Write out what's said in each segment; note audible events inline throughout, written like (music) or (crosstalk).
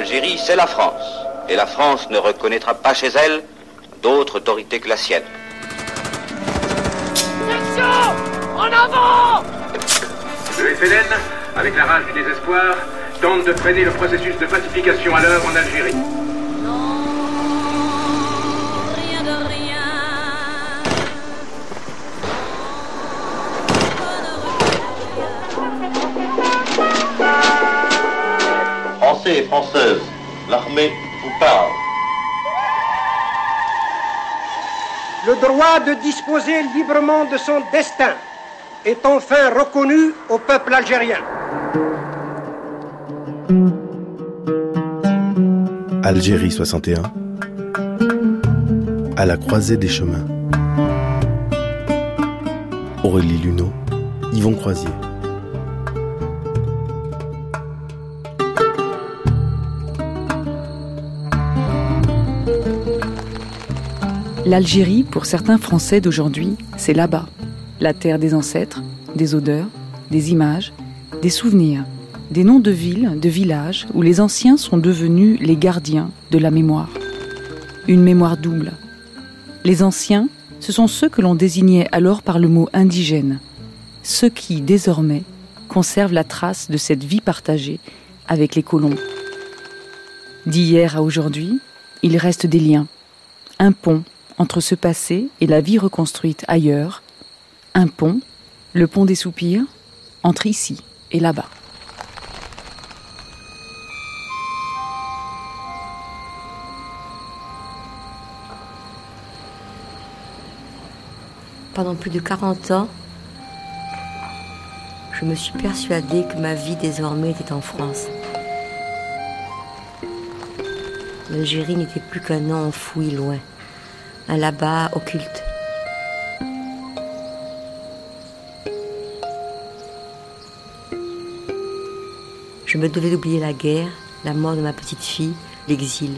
L'Algérie, c'est la France. Et la France ne reconnaîtra pas chez elle d'autre autorité que la sienne. En avant Le FLN, avec la rage du désespoir, tente de freiner le processus de pacification à l'œuvre en Algérie. L'armée vous parle. Le droit de disposer librement de son destin est enfin reconnu au peuple algérien. Algérie 61 À la croisée des chemins Aurélie Luneau, Yvon Croisier L'Algérie, pour certains Français d'aujourd'hui, c'est là-bas. La terre des ancêtres, des odeurs, des images, des souvenirs, des noms de villes, de villages où les anciens sont devenus les gardiens de la mémoire. Une mémoire double. Les anciens, ce sont ceux que l'on désignait alors par le mot indigène, ceux qui, désormais, conservent la trace de cette vie partagée avec les colons. D'hier à aujourd'hui, il reste des liens, un pont entre ce passé et la vie reconstruite ailleurs, un pont, le pont des soupirs, entre ici et là-bas. Pendant plus de 40 ans, je me suis persuadée que ma vie désormais était en France. L'Algérie n'était plus qu'un nom enfoui loin, un là-bas occulte. Je me devais d'oublier la guerre, la mort de ma petite fille, l'exil.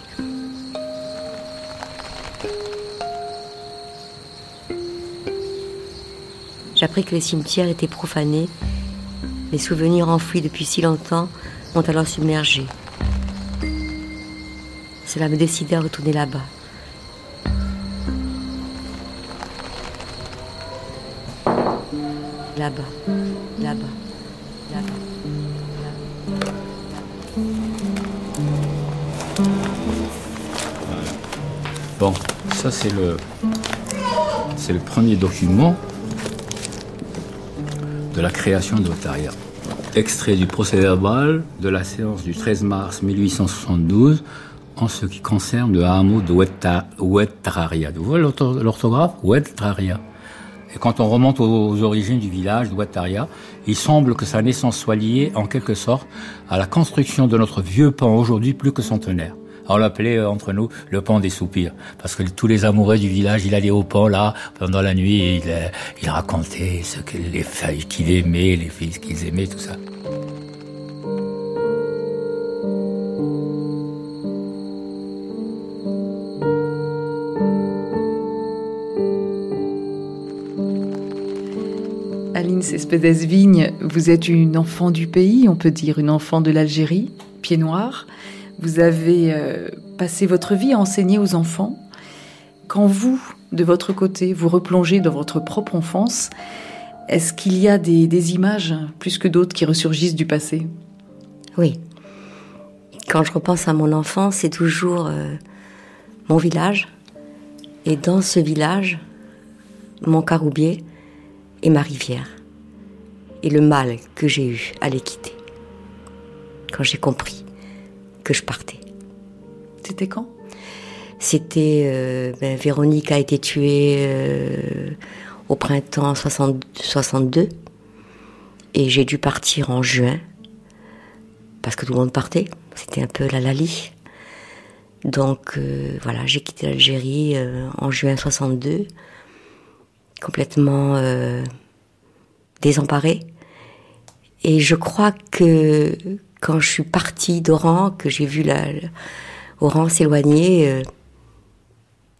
J'appris que les cimetières étaient profanés. Les souvenirs enfouis depuis si longtemps m'ont alors submergé. Cela me décidait à retourner là-bas. Là-bas, là-bas, là-bas. Bon, ça c'est le, c'est le premier document de la création de. Extrait du procès verbal de la séance du 13 mars 1872 en ce qui concerne le hameau de. Vous voyez l'orthographe? Ouetraria. Quand on remonte aux origines du village de Ouettaria, il semble que sa naissance soit liée en quelque sorte à la construction de notre vieux pont aujourd'hui plus que centenaire. On l'appelait euh, entre nous le pont des soupirs, parce que tous les amoureux du village, il allait au pont là pendant la nuit il, euh, racontait ce que les filles qu'il aimait, les filles qu'ils aimaient, tout ça. Aline Cespedes-Vigne, vous êtes une enfant du pays, on peut dire une enfant de l'Algérie, pied noir. Vous avez euh, passé votre vie à enseigner aux enfants. Quand vous, de votre côté, vous replongez dans votre propre enfance, est-ce qu'il y a des, images plus que d'autres qui ressurgissent du passé? Oui. Quand je repense à mon enfance, c'est toujours euh, mon village. Et dans ce village, mon caroubier et ma rivière. Et le mal que j'ai eu à les quitter. Quand j'ai compris que je partais. C'était quand? C'était. euh, ben, Véronique a été tuée euh, au printemps 60 62. Et j'ai dû partir en juin. Parce que tout le monde partait. C'était un peu la lali. Donc euh, voilà, j'ai quitté l'Algérie en juin 62. Complètement euh, désemparée. Et je crois que quand je suis partie d'Oran, que j'ai vu la, la- Oran s'éloigner, euh,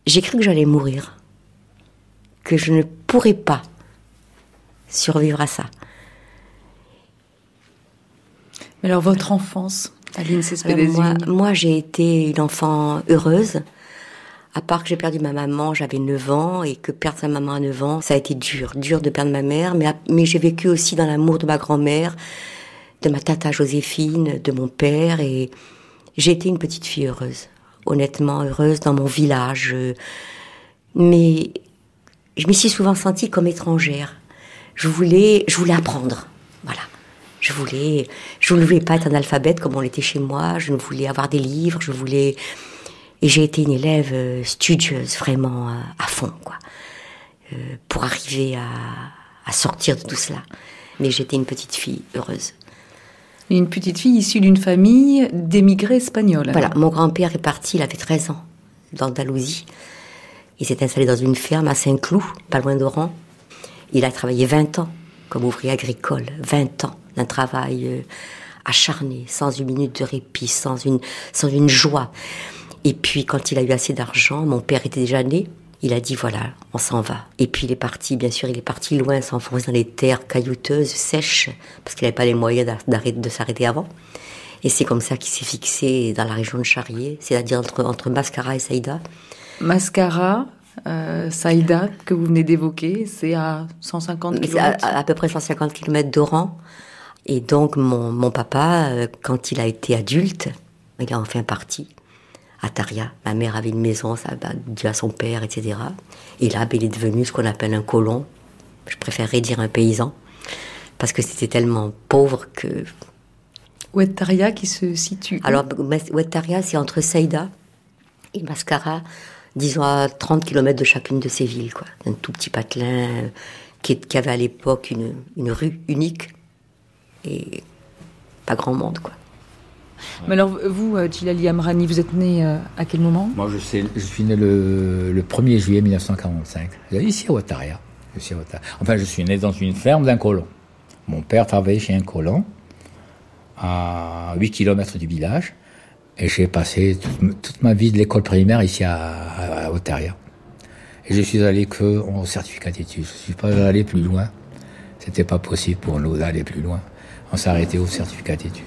j'ai cru que j'allais mourir. Que je ne pourrais pas survivre à ça. Mais alors votre enfance, Aline Cespedes moi, moi, j'ai été une enfant heureuse. À part que j'ai perdu ma maman, j'avais 9 ans, et que perdre sa maman à 9 ans, ça a été dur. Dur de perdre ma mère, mais, mais j'ai vécu aussi dans l'amour de ma grand-mère, de ma tata Joséphine, de mon père, et j'ai été une petite fille heureuse. Honnêtement heureuse dans mon village. euh, Mais je m'y suis souvent sentie comme étrangère. Je voulais, je voulais apprendre. Voilà. Je voulais, je ne voulais pas être un alphabète comme on l'était chez moi. Je voulais avoir des livres. Je voulais, et j'ai été une élève euh, studieuse, vraiment euh, à fond, quoi, euh, pour arriver à, à sortir de tout cela. Mais j'étais une petite fille heureuse. Une petite fille issue d'une famille d'émigrés espagnols. Voilà, mon grand-père est parti, il avait 13 ans, d'Andalousie. Il s'est installé dans une ferme à Saint-Cloud, pas loin d'Oran. Il a travaillé 20 ans comme ouvrier agricole, 20 ans d'un travail acharné, sans une minute de répit, sans une, sans une joie. Et puis, quand il a eu assez d'argent, mon père était déjà né. Il a dit voilà, on s'en va. Et puis il est parti, bien sûr, il est parti loin, s'enfoncer dans les terres caillouteuses, sèches, parce qu'il n'avait pas les moyens de s'arrêter avant. Et c'est comme ça qu'il s'est fixé dans la région de Charrier, c'est-à-dire entre, entre Mascara et Saïda. Mascara, euh, Saïda, que vous venez d'évoquer, c'est à 150 Mais c'est à, km. à- à peu près 150 km d'Oran. Et donc, mon, mon papa, euh, quand il a été adulte, il a enfin parti à Taria. Ma mère avait une maison, ça a dû à son père, etc. Et là, ben, il est devenu ce qu'on appelle un colon. Je préférerais dire un paysan. Parce que c'était tellement pauvre que. Ouettaria qui se situe. Alors, Ouettaria, c'est entre Saïda et Mascara, disons à 30 km de chacune de ces villes, quoi. Un tout petit patelin euh, qui, qui avait à l'époque une, une rue unique et pas grand monde, quoi. Mais alors, vous, euh, Djilali Amrani, vous êtes né euh, à quel moment? Moi, je, sais, je suis né le, le 1er juillet 1945. Ici à Ouattaria. Enfin, je suis né dans une ferme d'un colon. Mon père travaillait chez un colon à 8 km du village. Et j'ai passé toute, ma vie de l'école primaire ici à, à, Ouattaria. Et je suis allé que au certificat d'études. Je suis pas allé plus loin. C'était pas possible pour nous d'aller plus loin. On arrêté au certificat d'études.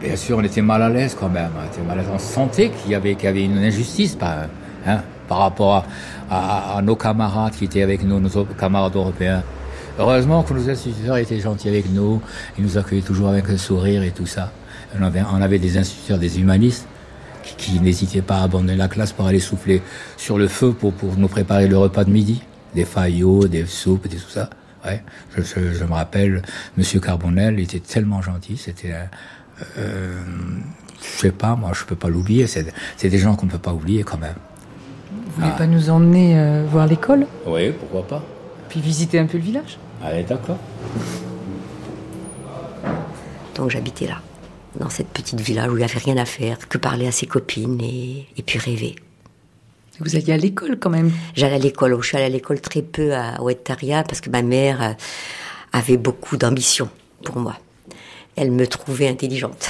Bien sûr, on était mal à l'aise quand même. On était mal à. On sentait qu'il y avait, qu'il y avait une injustice par, hein, par rapport à, à- à nos camarades qui étaient avec nous, nos camarades européens. Heureusement que nos instituteurs étaient gentils avec nous. Ils nous accueillaient toujours avec un sourire et tout ça. On avait, on avait des instituteurs, des humanistes qui, qui n'hésitaient pas à abandonner la classe pour aller souffler sur le feu pour, pour nous préparer le repas de midi. Des faillots, des soupes, des tout ça. Ouais. Je, je- je me rappelle, Monsieur Carbonel était tellement gentil. C'était, un- euh, je sais pas, moi, je peux pas l'oublier. C'est, c'est des gens qu'on peut pas oublier quand même. Vous voulez pas nous emmener euh, voir l'école? Oui, pourquoi pas. Puis visiter un peu le village? Allez, d'accord. Donc j'habitais là, dans cette petite village où il n'y avait rien à faire, que parler à ses copines et, et puis rêver. Vous alliez à l'école quand même? J'allais à l'école, je suis allée à l'école très peu à Ouettaria parce que ma mère euh, avait beaucoup d'ambition pour moi. Elle me trouvait intelligente.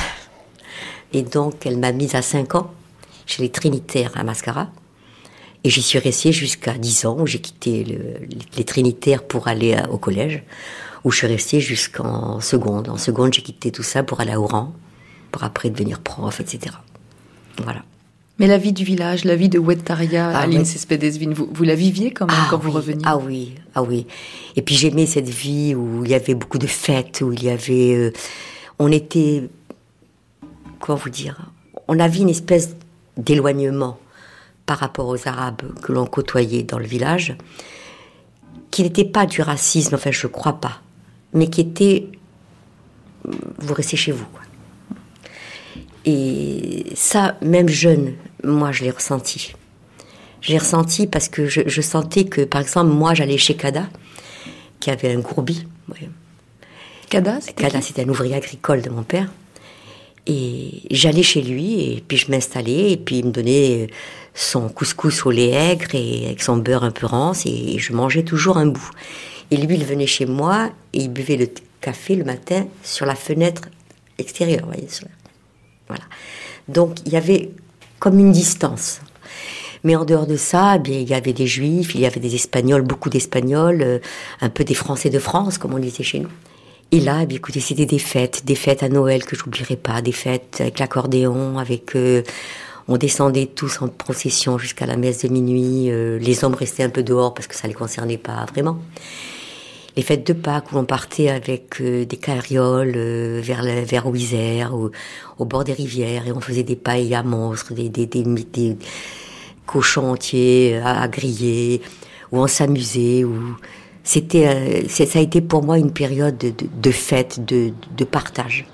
Et donc elle m'a mise à 5 ans chez les Trinitaires à Mascara. Et j'y suis restée jusqu'à 10 ans où j'ai quitté le- les Trinitaires pour aller au collège, où je suis restée jusqu'en seconde. En seconde, j'ai quitté tout ça pour aller à Oran, pour après devenir prof, etc. Voilà. Mais la vie du village, la vie de Ouettaria, Ah, Aline vous, vous la viviez quand même quand vous oui, reveniez? Ah oui, ah oui. Et puis j'aimais cette vie où il y avait beaucoup de fêtes, où il y avait, euh, on était, comment vous dire, on avait une espèce d'éloignement par rapport aux Arabes que l'on côtoyait dans le village, qui n'était pas du racisme, enfin je crois pas, mais qui était, vous restez chez vous. quoi. Et ça, même jeune, moi je l'ai ressenti. Je l'ai ressenti parce que je, je sentais que, par exemple, moi, j'allais chez Kada, qui avait un gourbi. Ouais. Kada, c'était Kada, qui? c'était un ouvrier agricole de mon père. Et j'allais chez lui, et puis je m'installais, et puis il me donnait son couscous au lait aigre et avec son beurre un peu rance, et je mangeais toujours un bout. Et lui, il venait chez moi, et il buvait le café le matin sur la fenêtre extérieure, vous voyez. sur la- Voilà. Donc, il y avait comme une distance. Mais en dehors de ça, eh bien, il y avait des juifs, il y avait des espagnols, beaucoup d'espagnols, euh, un peu des français de France, comme on disait chez nous, Et là, eh bien, écoutez, c'était des fêtes, des fêtes à Noël que j'oublierai pas, des fêtes avec l'accordéon, avec euh, on descendait tous en procession jusqu'à la messe de minuit. euh, les hommes restaient un peu dehors parce que ça les concernait pas vraiment. Les fêtes de Pâques où on partait avec euh, des carrioles euh, vers le, vers Ouisère, au, au bord des rivières, et on faisait des pailles à monstres, des, des, des, des cochons entiers à, à griller, où on s'amusait, où c'était, euh, ça a été pour moi une période de, de, de fête, de, de partage.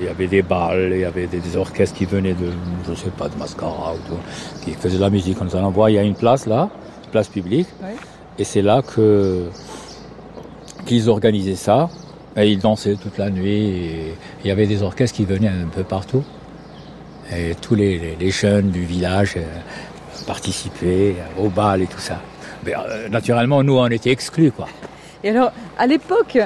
Il y avait des balles, il y avait des, des orchestres qui venaient de, je sais pas, de Mascara ou tout, qui faisaient de la musique. On nous en envoie. Il y a une place là, une place publique, Ouais. Et c'est là que qu'ils organisaient ça. Et ils dansaient toute la nuit. Et il y avait des orchestres qui venaient un peu partout. Et tous les, les- les jeunes du village euh, participaient au bal et tout ça. Mais, euh, naturellement, nous, on était exclus, quoi. Et alors, à l'époque,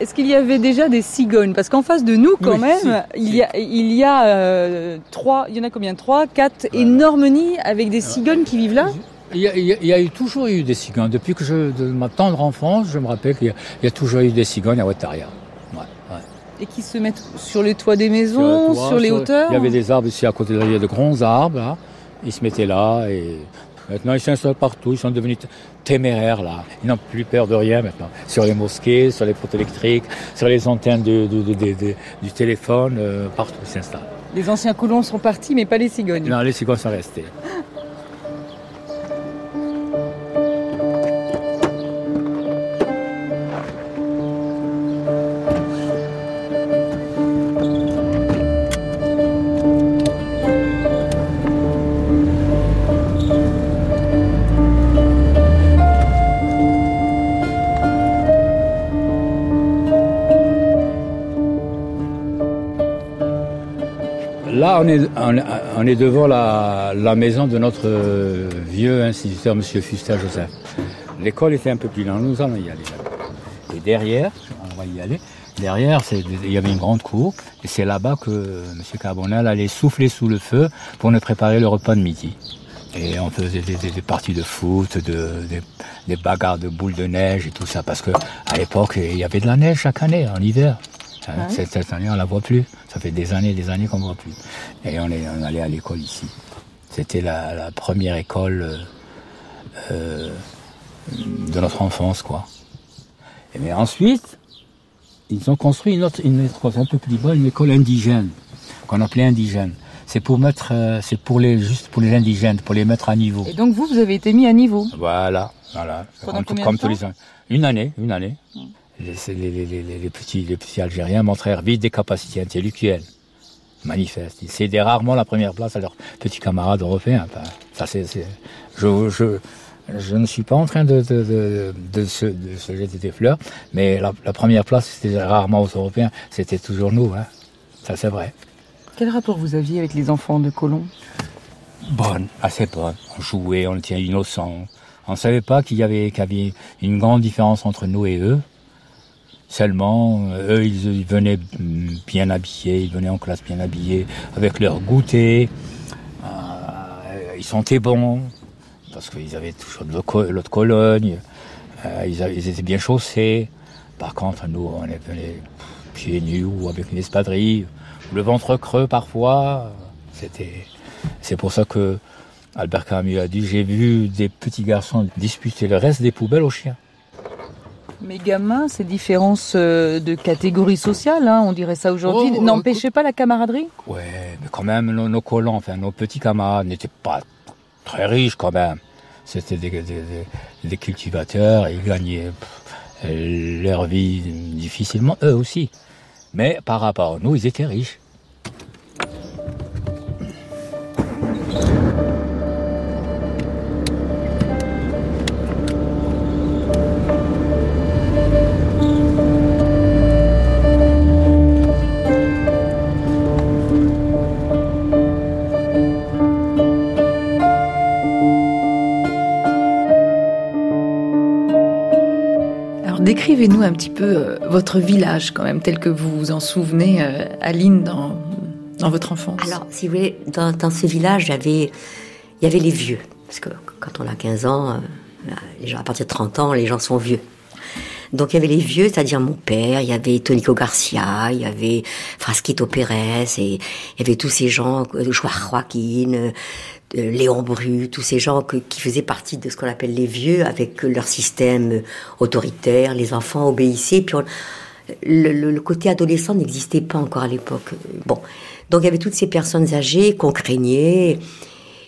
est-ce qu'il y avait déjà des cigognes? Parce qu'en face de nous, quand Oui, même, si, il y a, il y a euh, trois, il y en a combien? Trois, quatre énormes nids avec des cigognes qui vivent là? Il y, a, il y a- il y a eu, toujours eu des cigognes. Depuis que je, de ma tendre enfance, je me rappelle qu'il y, a- il y a toujours eu des cigognes à Ouattaria. Ouais, ouais. et qui se mettent sur les toits des maisons, sur, toit, les hauteurs Il y avait des arbres ici à côté de là, il y a de grands arbres là. Ils se mettaient là et maintenant ils s'installent partout. Ils sont devenus téméraires là. Ils n'ont plus peur de rien maintenant. Sur les mosquées, sur les potes électriques, sur les antennes de- de- de- de- de- du téléphone, euh, partout ils s'installent. Les anciens colons sont partis, mais pas les cigognes. Non, les cigognes sont restés. (laughs) on, est devant la, maison de notre euh, vieux instituteur, M. Fuster Joseph. L'école était un peu plus loin, nous allons y aller. Et derrière, on va y aller, derrière, il y avait une grande cour, et c'est là-bas que M. Carbonel allait souffler sous le feu pour nous préparer le repas de midi. Et on faisait des, parties de foot, de, des, bagarres de boules de neige et tout ça, parce que à l'époque, il y avait de la neige chaque année, en hiver. Ouais. Cette, cette année, on la voit plus. Ça fait des années, des années qu'on ne voit plus. Et on, est, on allait à l'école ici. C'était la, la première école euh, de notre enfance, quoi. Et mais ensuite, ils ont construit une autre, une autre un peu plus bas, une école indigène, qu'on appelait indigène. C'est pour mettre, euh, c'est pour les, juste pour les indigènes, pour les mettre à niveau. Et donc vous, vous avez été mis à niveau. Voilà, voilà. Pendant Comme- combien comme de tous les ans. Une année, une année. C'est les, les, les, les petits, les petits Algériens montrèrent vite des capacités intellectuelles. Manifestes. Ils cédaient rarement la première place à leurs petits camarades européens. Enfin, ça, c'est, je, je, je ne suis pas en train de, de, de, de, se, de se jeter des fleurs, mais la, la première place, c'était rarement aux Européens. C'était toujours nous, hein. Ça, c'est vrai. Quel rapport vous aviez avec les enfants de colons bonne, assez bonne. On jouait, on était innocents. On ne savait pas qu'il y avait, qu'il y avait une grande différence entre nous et eux. Seulement, eux, ils, venaient bien habillés, ils venaient en classe bien habillés, avec leur goûter. Euh, ils sentaient bon, parce qu'ils avaient toujours de Cologne. Euh, ils étaient bien chaussés. Par contre, nous, on est venus pieds nus ou avec une espadrille, le ventre creux parfois. C'était, c'est pour ça que Albert Camus a dit j'ai vu des petits garçons disputer le reste des poubelles aux chiens. Mais gamins, ces différences euh, de catégorie sociale, hein, on dirait ça aujourd'hui, Oh, n'empêchaient pas la camaraderie? Ouais, mais quand même, nos, nos colons, enfin, nos petits camarades n'étaient pas très riches quand même. C'était des, des, des- des cultivateurs, ils gagnaient pff, leur vie difficilement, eux aussi. Mais par rapport à nous, ils étaient riches. Décrivez-nous un petit peu euh, votre village quand même, tel que vous vous en souvenez, euh, Aline, dans, dans votre enfance. Alors, si vous voulez, dans, ce village, il y avait, les vieux. Parce que quand on a 15 ans, euh, gens, à partir de 30 ans, les gens sont vieux. Donc il y avait les vieux, c'est-à-dire mon père, il y avait Tonico Garcia, il y avait Frasquito Pérez, et il y avait tous ces gens, euh, Joaquin, euh, Léon Bru, tous ces gens qui faisaient partie de ce qu'on appelle les vieux, avec leur système autoritaire, les enfants obéissaient, puis le- le côté adolescent n'existait pas encore à l'époque. Bon, donc il y avait toutes ces personnes âgées qu'on craignait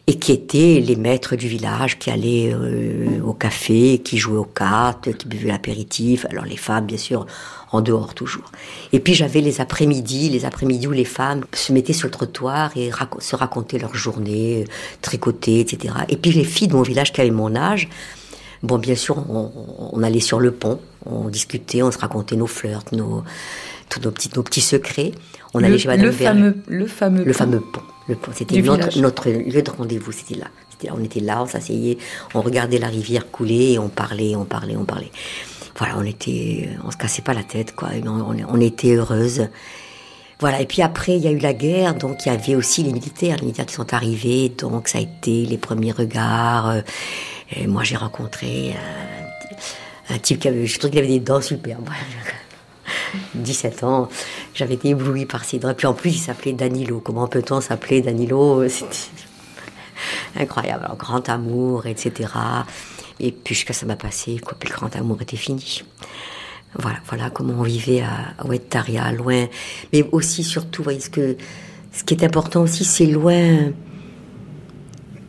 et qui étaient les maîtres du village, qui allaient euh, au café, qui jouaient aux cartes, qui buvaient l'apéritif. Alors les femmes, bien sûr, en dehors toujours. Et puis j'avais les après-midi, les après-midi où les femmes se mettaient sur le trottoir et se racontaient leur journée, euh, tricotaient, etc. Et puis les filles de mon village qui avaient mon âge, bon, bien sûr, on, on allait sur le pont, on discutait, on se racontait nos flirts, nos, tous nos petits, nos petits secrets. On le, allait chez Madame le fameux, le fameux, Le pont. fameux pont. C'était notre, lieu de rendez-vous, c'était là. Là. On était là, on s'asseyait, on regardait la rivière couler et on parlait, on parlait, on parlait. Voilà, on était, on se cassait pas la tête, quoi. On, était heureuses. Voilà, et puis après, il y a eu la guerre, donc il y avait aussi les militaires, les militaires qui sont arrivés, donc ça a été les premiers regards. euh, Et moi, j'ai rencontré euh, un type qui avait, je trouve qu'il avait des dents superbes. (laughs) 17 ans, j'avais été éblouie par ses. Et puis en plus, il s'appelait Danilo. Comment peut-on s'appeler Danilo? C'était incroyable. Alors, grand amour, etc. Et puis jusqu'à ça m'a passé, quoi. Puis le grand amour était fini. Voilà, voilà comment on vivait à, à Ouettaria, loin. Mais aussi, surtout, voyez, ce, que, ce qui est important aussi, c'est loin.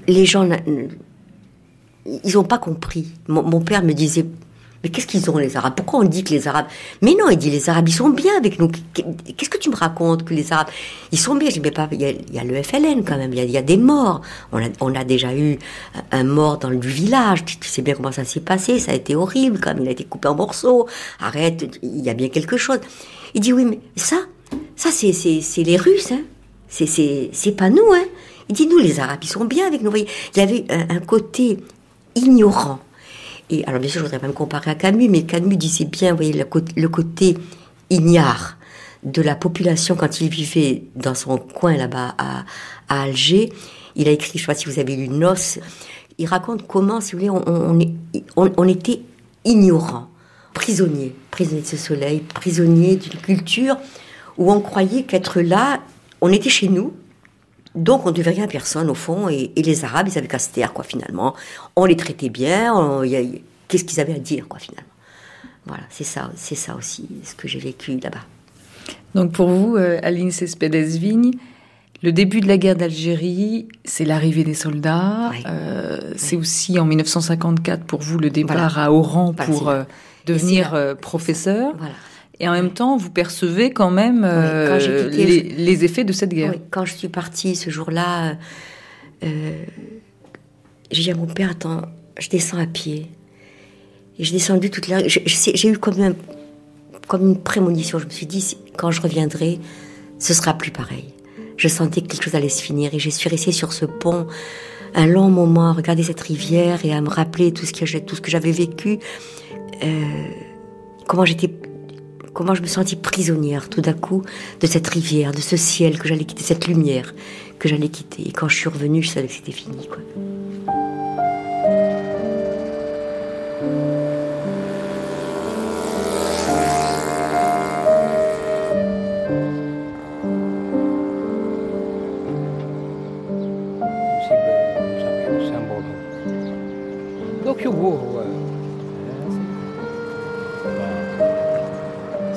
Les gens, ils n'ont pas compris. Mon père me disait, mais qu'est-ce qu'ils ont les Arabes? Pourquoi on dit que les Arabes? Mais non, il dit les Arabes, ils sont bien avec nous. Qu'est-ce que tu me racontes que les Arabes, ils sont bien Je dis, mais pas, il y a, le FLN quand même, il y a, des morts. On a, déjà eu un mort dans le village. Tu, sais bien comment ça s'est passé, ça a été horrible, même, il a été coupé en morceaux. Arrête, il y a bien quelque chose. Il dit, oui, mais ça, ça c'est les Russes, hein. C'est- pas nous, hein. Il dit, nous, les Arabes, ils sont bien avec nous. Il y avait un côté ignorant. Alors, bien sûr, je voudrais pas me comparer à Camus, mais Camus disait bien, vous voyez, le, cô- le côté ignare de la population quand il vivait dans son coin là-bas à, Alger. Il a écrit, je ne sais pas si vous avez lu Noces, il raconte comment, si vous voulez, on, on, était ignorants, prisonniers, prisonniers de ce soleil, prisonniers d'une culture où on croyait qu'être là, on était chez nous, donc on ne devait rien à personne au fond, et, et les Arabes, ils avaient qu'à se taire, quoi, finalement. On les traitait bien, qu'est-ce qu'ils avaient à dire, quoi, finalement. Voilà, c'est ça, c'est ça aussi, ce que j'ai vécu là-bas. Donc pour vous, euh, Aline Cespedes-Vigne, le début de la guerre d'Algérie, c'est l'arrivée des soldats. Oui. euh, C'est aussi en 1954 pour vous le départ Voilà. à Oran Voilà, pour euh, devenir euh, professeur. Voilà. Et en même temps, vous percevez quand même euh, quand j'ai quitté- les, les effets de cette guerre. Oui, quand je suis partie ce jour-là, euh, j'ai dit à mon père, attends, je descends à pied. Et j'ai descendu toute la... J'ai eu comme, un- comme une prémonition. Je me suis dit, quand je reviendrai, ce sera plus pareil. Je sentais que quelque chose allait se finir et je suis restée sur ce pont un long moment à regarder cette rivière et à me rappeler tout ce que, tout ce que j'avais vécu. Euh, comment j'étais comment je me sentis prisonnière tout d'un coup de cette rivière, de ce ciel que j'allais quitter, cette lumière que j'allais quitter. Et quand je suis revenue, je savais que c'était fini. Quoi.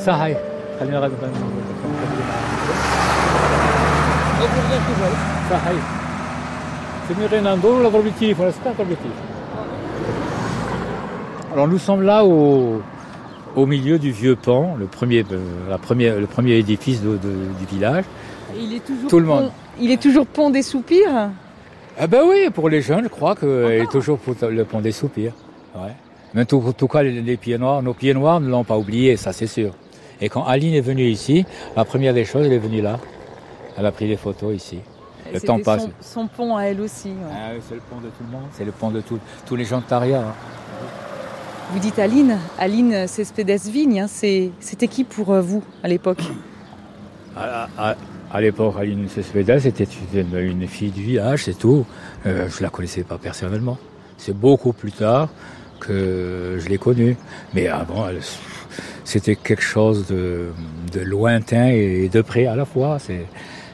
صحيح خلينا غادي صحيح سمي غير ننظر ولا ضرب التليفون ولا ستا ضرب التليفون Alors nous sommes là au, au milieu du vieux pont, le premier, euh, la première, le premier édifice de- de- du village. Il est toujours Tout le monde. il est toujours pont des soupirs. Ah ben oui, pour les jeunes, je crois qu'il est toujours pour le pont des soupirs. Ouais. Mais en tout, en tout cas, les, les pieds noirs, nos pieds noirs ne l'ont pas oublié, ça c'est sûr. Et quand Aline est venue ici, la première des choses, elle est venue là. Elle a pris des photos ici. Le temps passe. Son, son pont à elle aussi. ouais. Ah oui, c'est le pont de tout le monde. C'est le pont de tout- tous les gens de Taria. hein. Vous dites Aline, Aline Cespedes-Vigne, hein, c'est- c'était qui pour euh, vous à l'époque? À, à- à l'époque, Aline Cespedes c'était une, une fille du village, c'est tout. Euh, je la connaissais pas personnellement. C'est beaucoup plus tard je l'ai connue. Mais avant, c'était quelque chose de, lointain et de près à la fois.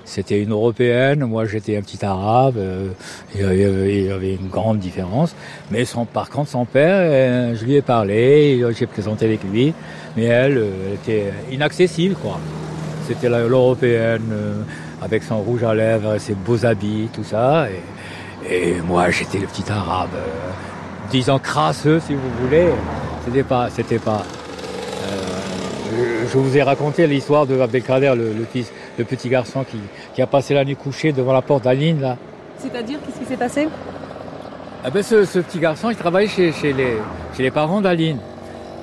C'était une européenne, moi j'étais un petit arabe, euh, il y avait- il y avait une grande différence. Mais par contre, son père, euh, je lui ai parlé, j'ai présenté avec lui, mais elle, euh, elle était inaccessible, quoi. C'était l'européenne euh, avec son rouge à lèvres, ses beaux habits, tout ça. Et, moi, j'étais le petit arabe, euh, disons crasseux, si vous voulez. C'était pas, c'était pas. euh, je, je vous ai raconté l'histoire de Abdelkader, le, le fils, le petit garçon qui, qui a passé la nuit couché devant la porte d'Aline, là. C'est-à-dire, qu'est-ce qui s'est passé? Ah ben ce, ce petit garçon, il travaillait chez, chez les, chez les parents d'Aline.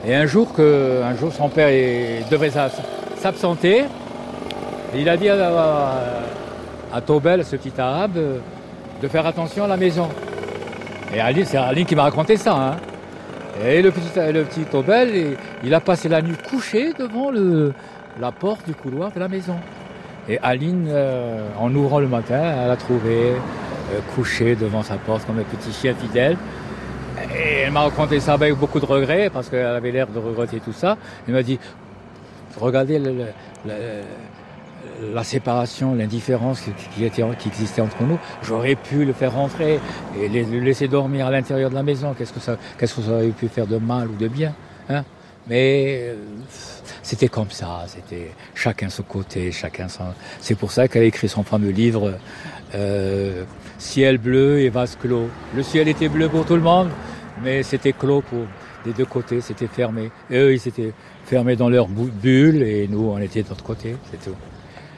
Et un jour, que, un jour son père il devait s'ab- s'absenter, il a dit à, à, à Tobel, ce petit arabe, euh, de faire attention à la maison. Et c'est Aline qui m'a raconté ça. Hein. Et le petit, le Tobel, il, a passé la nuit couché devant la porte du couloir de la maison. Et Aline, euh, en ouvrant le matin, elle a trouvé euh, couché devant sa porte comme un petit chien fidèle. Et elle m'a raconté ça avec beaucoup de regrets parce qu'elle avait l'air de regretter tout ça. Elle m'a dit, regardez le- la séparation, l'indifférence qui, existait entre nous. J'aurais pu le faire rentrer et le laisser dormir à l'intérieur de la maison. Qu'est-ce que ça, qu'est-ce aurait pu faire de mal ou de bien hein? Mais euh, c'était comme ça. C'était chacun son côté, chacun son. C'est pour ça qu'elle a écrit son fameux livre. euh, ciel bleu et vase clos. Le ciel était bleu pour tout le monde, mais c'était clos pour des deux côtés, c'était fermé. Eux, ils étaient fermés dans leur bulle et nous, on était de l'autre côté, c'est tout.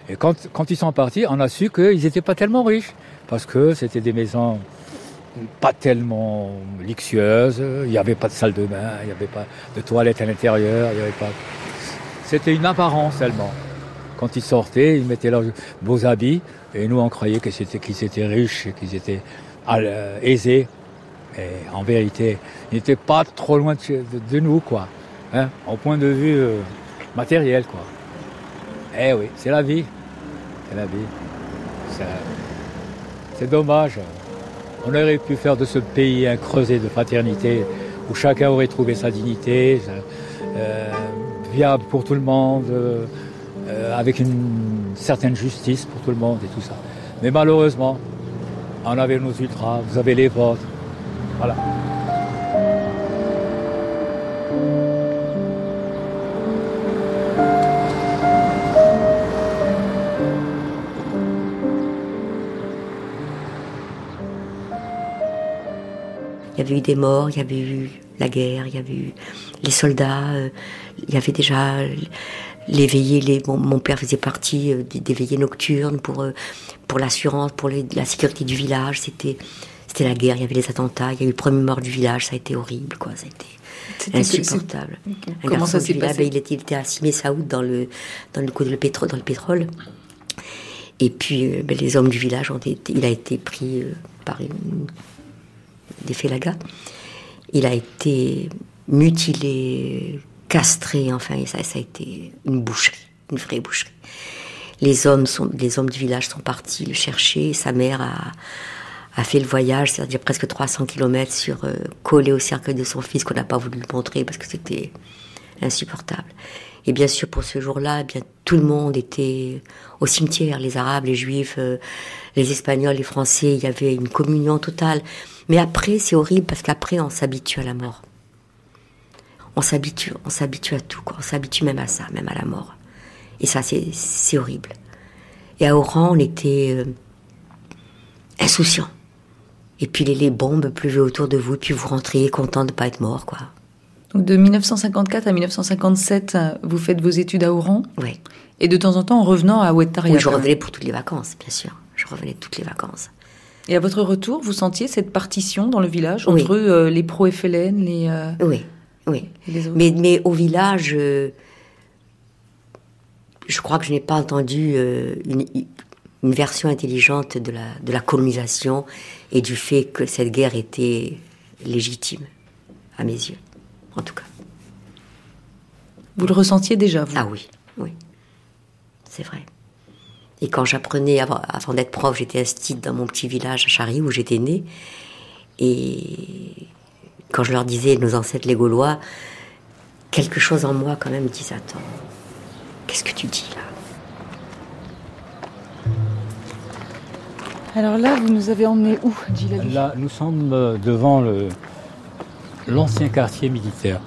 Et quand, ils sont partis, on a su qu'ils n'étaient pas tellement riches, parce que c'était des maisons pas tellement luxueuses, il n'y avait pas de salle de bain, il n'y avait pas de toilette à l'intérieur, il avait pas... C'était une apparence seulement. Quand ils sortaient, ils mettaient leurs beaux habits, et nous, on croyait qu'ils étaient riches, qu'ils étaient l- aisés. Et en vérité, ils n'étaient pas trop loin de nous, quoi. Hein, au point de vue euh, matériel, quoi. Eh oui, c'est la vie. La vie. C'est dommage. On aurait pu faire de ce pays un creuset de fraternité où chacun aurait trouvé sa dignité, euh, viable pour tout le monde, euh, avec une certaine justice pour tout le monde et tout ça. Mais malheureusement, on avait nos ultras, vous avez les vôtres. Voilà. Il y avait eu des morts, il y avait eu la guerre, il y avait eu les soldats, euh, il y avait déjà les veillées. Les, mon, mon père faisait partie euh, des, des veillées nocturnes pour, euh, pour l'assurance, pour les- la sécurité du village. C'était, c'était la guerre, il y avait les attentats, il y a eu le premier mort du village, ça a été horrible, quoi. Ça a été C'était- insupportable. Un Comment ça s'est village, passé ben, il, était, il était à dans le, dans le coup de le pétrole, dans le pétrole. Et puis, euh, ben, les hommes du village ont été, il a été pris euh, par une, des félagas. Il a été mutilé, castré, enfin, et ça, a été une boucherie, une vraie boucherie. Les hommes, sont, les hommes du village sont partis le chercher. Sa mère a, a fait le voyage, c'est-à-dire presque 300 km sur, euh, collé au cercueil de son fils qu'on n'a pas voulu lui montrer parce que c'était insupportable. Et bien sûr, pour ce jour-là, eh bien tout le monde était au cimetière, les Arabes, les Juifs, euh, les Espagnols, les Français. Il y avait une communion totale. Mais après, c'est horrible parce qu'après, on s'habitue à la mort. On s'habitue, on s'habitue à tout, quoi. On s'habitue même à ça, même à la mort. Et ça, c'est, horrible. Et à Oran, on était euh, insouciants. Et puis les, les bombes pleuvaient autour de vous, et puis vous rentriez content de pas être mort, quoi. Donc de 1954 à 1957, euh, vous faites vos études à Oran Oui. Et de temps en temps en revenant à Ouattara. Oui, je revenais pour toutes les vacances, bien sûr. Je revenais toutes les vacances. Et à votre retour, vous sentiez cette partition dans le village Oui. entre euh, les pro-FLN, les. euh, Oui, oui. les Mais, mais au village, euh, je crois que je n'ai pas entendu une, une version intelligente de la, de la colonisation et du fait que cette guerre était légitime, à mes yeux, en tout cas. Vous le ressentiez déjà, vous? Ah oui, oui. C'est vrai. Et quand j'apprenais, avant, avant d'être prof, j'étais instite dans mon petit village à Chary où j'étais née. Et quand je leur disais nos ancêtres les Gaulois, quelque chose en moi quand même me disait attends, qu'est-ce que tu dis là? Alors là, vous nous avez emmenés où, Djilali Là, nous sommes euh, devant le- l'ancien quartier militaire.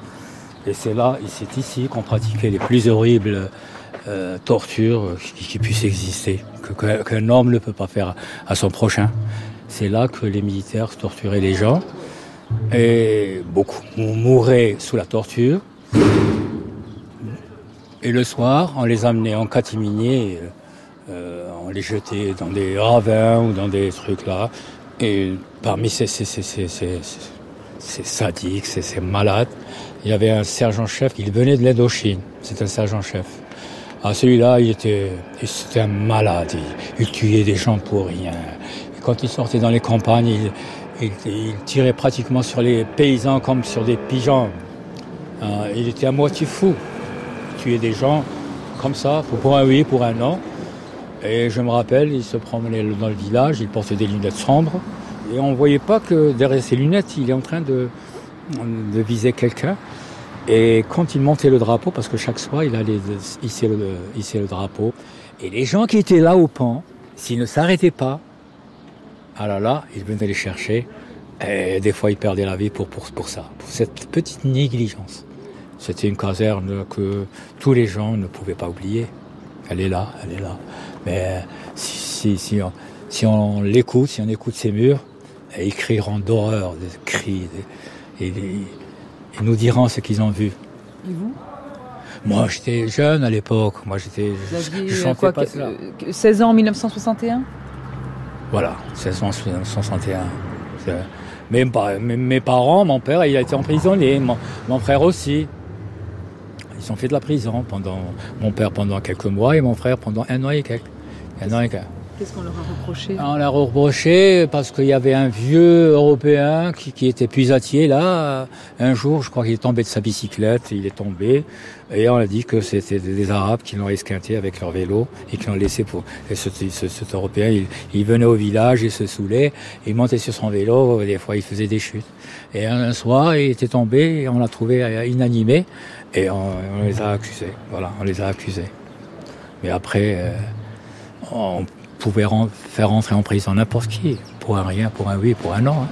Et c'est là, et c'est ici qu'on pratiquait les plus horribles euh, tortures qui, qui puissent exister, qu'un homme ne peut pas faire à son prochain. C'est là que les militaires torturaient les gens. Et beaucoup mou- mouraient sous la torture. Et le soir, on les amenait en catimini, euh, euh, on les jetait dans des ravins ou dans des trucs là. Et parmi ces, ces, ces, ces, sadiques, ces, ces malades, il y avait un sergent-chef, il venait de l'Indochine, c'est un sergent-chef. Ah, celui-là, il était, c'était un malade, il, tuait des gens pour rien. Quand il sortait dans les campagnes, il, il, il tirait pratiquement sur les paysans comme sur des pigeons. Ah, il était à moitié fou. Il tuait des gens comme ça, pour un oui, pour un non. Et je me rappelle, il se promenait dans le village, il portait des lunettes sombres. Et on ne voyait pas que derrière ses lunettes, il est en train de, de viser quelqu'un. Et quand il montait le drapeau, parce que chaque soir, il allait hisser le, drapeau, et les gens qui étaient là au pont, s'ils ne s'arrêtaient pas, ah là là, ils venaient les chercher. Et des fois, ils perdaient la vie pour, pour, ça, pour cette petite négligence. C'était une caserne que tous les gens ne pouvaient pas oublier. Elle est là, elle est là. Mais si, si, on, si l'écoute, si on écoute ces murs, ils crieront d'horreur, des cris, ils nous diront ce qu'ils ont vu. Et vous? Moi, j'étais jeune à l'époque. Moi, j'étais, je, euh, chantais pas cela. euh, 16 ans en 1961 Voilà, 1661. C'est- Mes, pa- mes, mes parents, mon père, il a été emprisonné, mon, mon frère aussi. Ils ont fait de la prison pendant mon père pendant quelques mois et mon frère pendant un an et quelques. Un an et quelques. Qu'est-ce qu'on leur a reproché On l'a reproché parce qu'il y avait un vieux Européen qui, était puisatier là. Un jour, je crois qu'il est tombé de sa bicyclette, il est tombé, et on a dit que c'était des, Arabes qui l'ont esquinté avec leur vélo et qui l'ont laissé pour. Et ce- ce- cet Européen, il, venait au village, il se saoulait, il montait sur son vélo, des fois il faisait des chutes. Et un, soir, il était tombé, et on l'a trouvé euh, inanimé, et on, on les a accusés. Voilà, on les a accusés. Mais après, euh, on pouvait ren- faire rentrer en prison n'importe qui, pour un rien, pour un oui, pour un non. hein.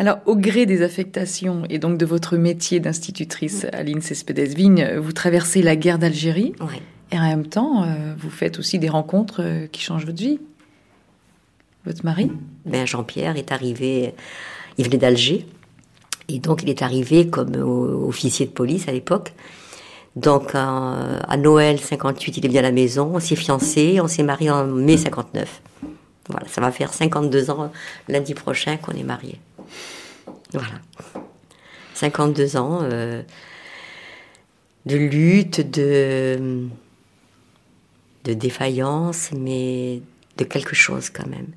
Alors, au gré des affectations et donc de votre métier d'institutrice à l'INSESPEDES-Vigne, vous traversez la guerre d'Algérie Ouais. et en même temps, euh, vous faites aussi des rencontres euh, qui changent votre vie. Votre mari Ben, Jean-Pierre est arrivé, il venait d'Alger, et donc il est arrivé comme euh, officier de police à l'époque. Donc à Noël 58, il est venu à la maison, on s'est fiancés, on s'est mariés en mai 59. Voilà, ça va faire 52 ans lundi prochain qu'on est mariés. Voilà. 52 ans euh, de lutte, de, de défaillance, mais de quelque chose quand même.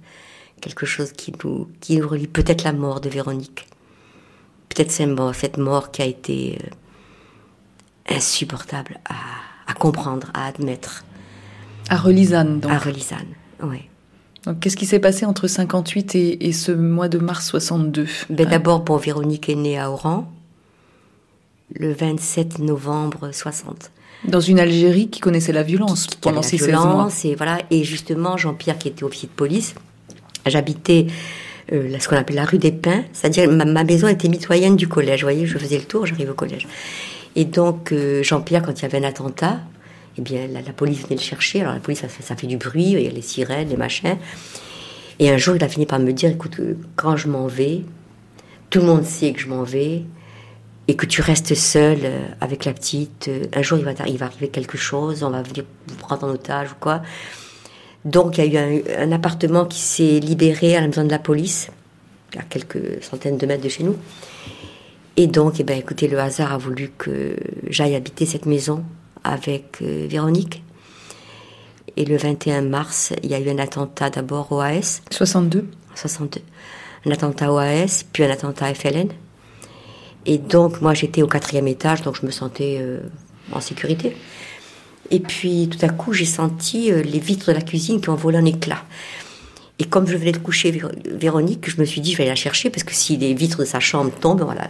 Quelque chose qui nous, qui nous relie. Peut-être la mort de Véronique. Peut-être cette mort, cette mort qui a été euh, insupportable à, à comprendre, à admettre. À Relisane, donc. À Relisane, oui. Donc, qu'est-ce qui s'est passé entre 58 et, et ce mois de mars 62 Ben, D'abord, bon, Véronique est née à Oran le 27 novembre 60. Dans une Algérie qui connaissait la violence Qui pendant avait ces la 16 mois. violence, Et, voilà, et justement, Jean-Pierre, qui était officier de police, j'habitais euh, ce qu'on appelle la rue des Pins, c'est-à-dire ma, ma maison était mitoyenne du collège. Vous voyez, je faisais le tour, j'arrive au collège. Et donc, euh, Jean-Pierre, quand il y avait un attentat, eh bien, la, police venait le chercher. Alors, la police, ça, fait- ça fait du bruit, il y a les sirènes, les machins. Et un jour, il a fini par me dire écoute, euh, quand je m'en vais, tout le monde sait que je m'en vais et que tu restes seul euh, avec la petite. euh, un jour, il va, arriver quelque chose, on va venir vous prendre en otage ou quoi. Donc, il y a eu un, un appartement qui s'est libéré à la maison de la police, à quelques centaines de mètres de chez nous. Et donc, eh ben, écoutez, le hasard a voulu que j'aille habiter cette maison avec euh, Véronique. Et le 21 mars, il y a eu un attentat d'abord au AS. 62 62. Un attentat au AS, puis un attentat à FLN. Et donc, moi, j'étais au quatrième étage, donc je me sentais euh, en sécurité. Et puis, tout à coup, j'ai senti euh, les vitres de la cuisine qui ont volé en éclats. Et comme je venais de coucher Véro- Véronique, je me suis dit, je vais aller la chercher, parce que si les vitres de sa chambre tombent, voilà.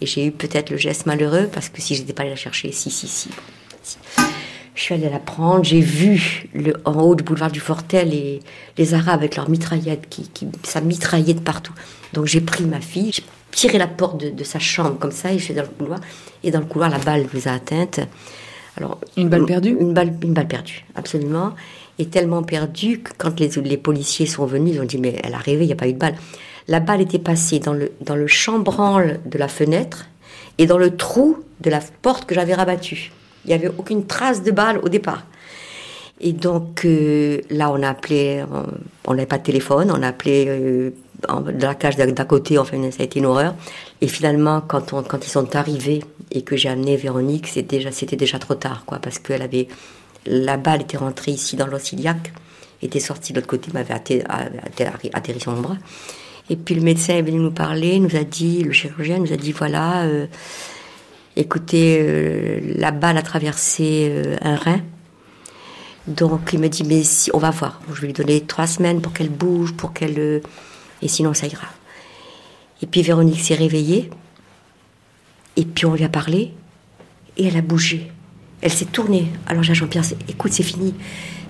Et j'ai eu peut-être le geste malheureux, parce que si je n'étais pas allée la chercher, si, si, si. si. Je suis allée la prendre, j'ai vu le, en haut du boulevard du Fortel les, les Arabes avec leurs mitraillettes, qui, qui, ça mitraillait de partout. Donc j'ai pris ma fille, j'ai tiré la porte de, de sa chambre comme ça, et je suis dans le couloir. Et dans le couloir, la balle nous a atteintes. Alors, Une balle perdue? Une balle, une balle perdue, absolument. Et tellement perdue que quand les, les policiers sont venus, ils ont dit Mais elle a rêvé, il n'y a pas eu de balle. La balle était passée dans le, dans le chambranle de la fenêtre et dans le trou de la porte que j'avais rabattue. Il n'y avait aucune trace de balle au départ. Et donc euh, là, on a appelé, on- on n'avait pas de téléphone, on a appelé euh, de la cage d'à côté, enfin ça a été une horreur. Et finalement, quand, quand ils sont arrivés et que j'ai amené Véronique, c'était déjà, déjà trop tard, quoi, parce qu'elle avait, la balle était rentrée ici dans l'os iliaque, était sortie de l'autre côté, m'avait atterri sur mon bras. Et puis le médecin est venu nous parler, nous a dit, le chirurgien nous a dit, voilà, euh, écoutez, euh, la balle a traversé euh, un rein. Donc il me dit, mais si, on va voir. Je vais lui donner trois semaines pour qu'elle bouge, pour qu'elle... et sinon, ça ira. Et puis Véronique s'est réveillée. Et puis on lui a parlé. Et elle a bougé. Elle s'est tournée. Alors j'ai Jean-Pierre, écoute, c'est fini.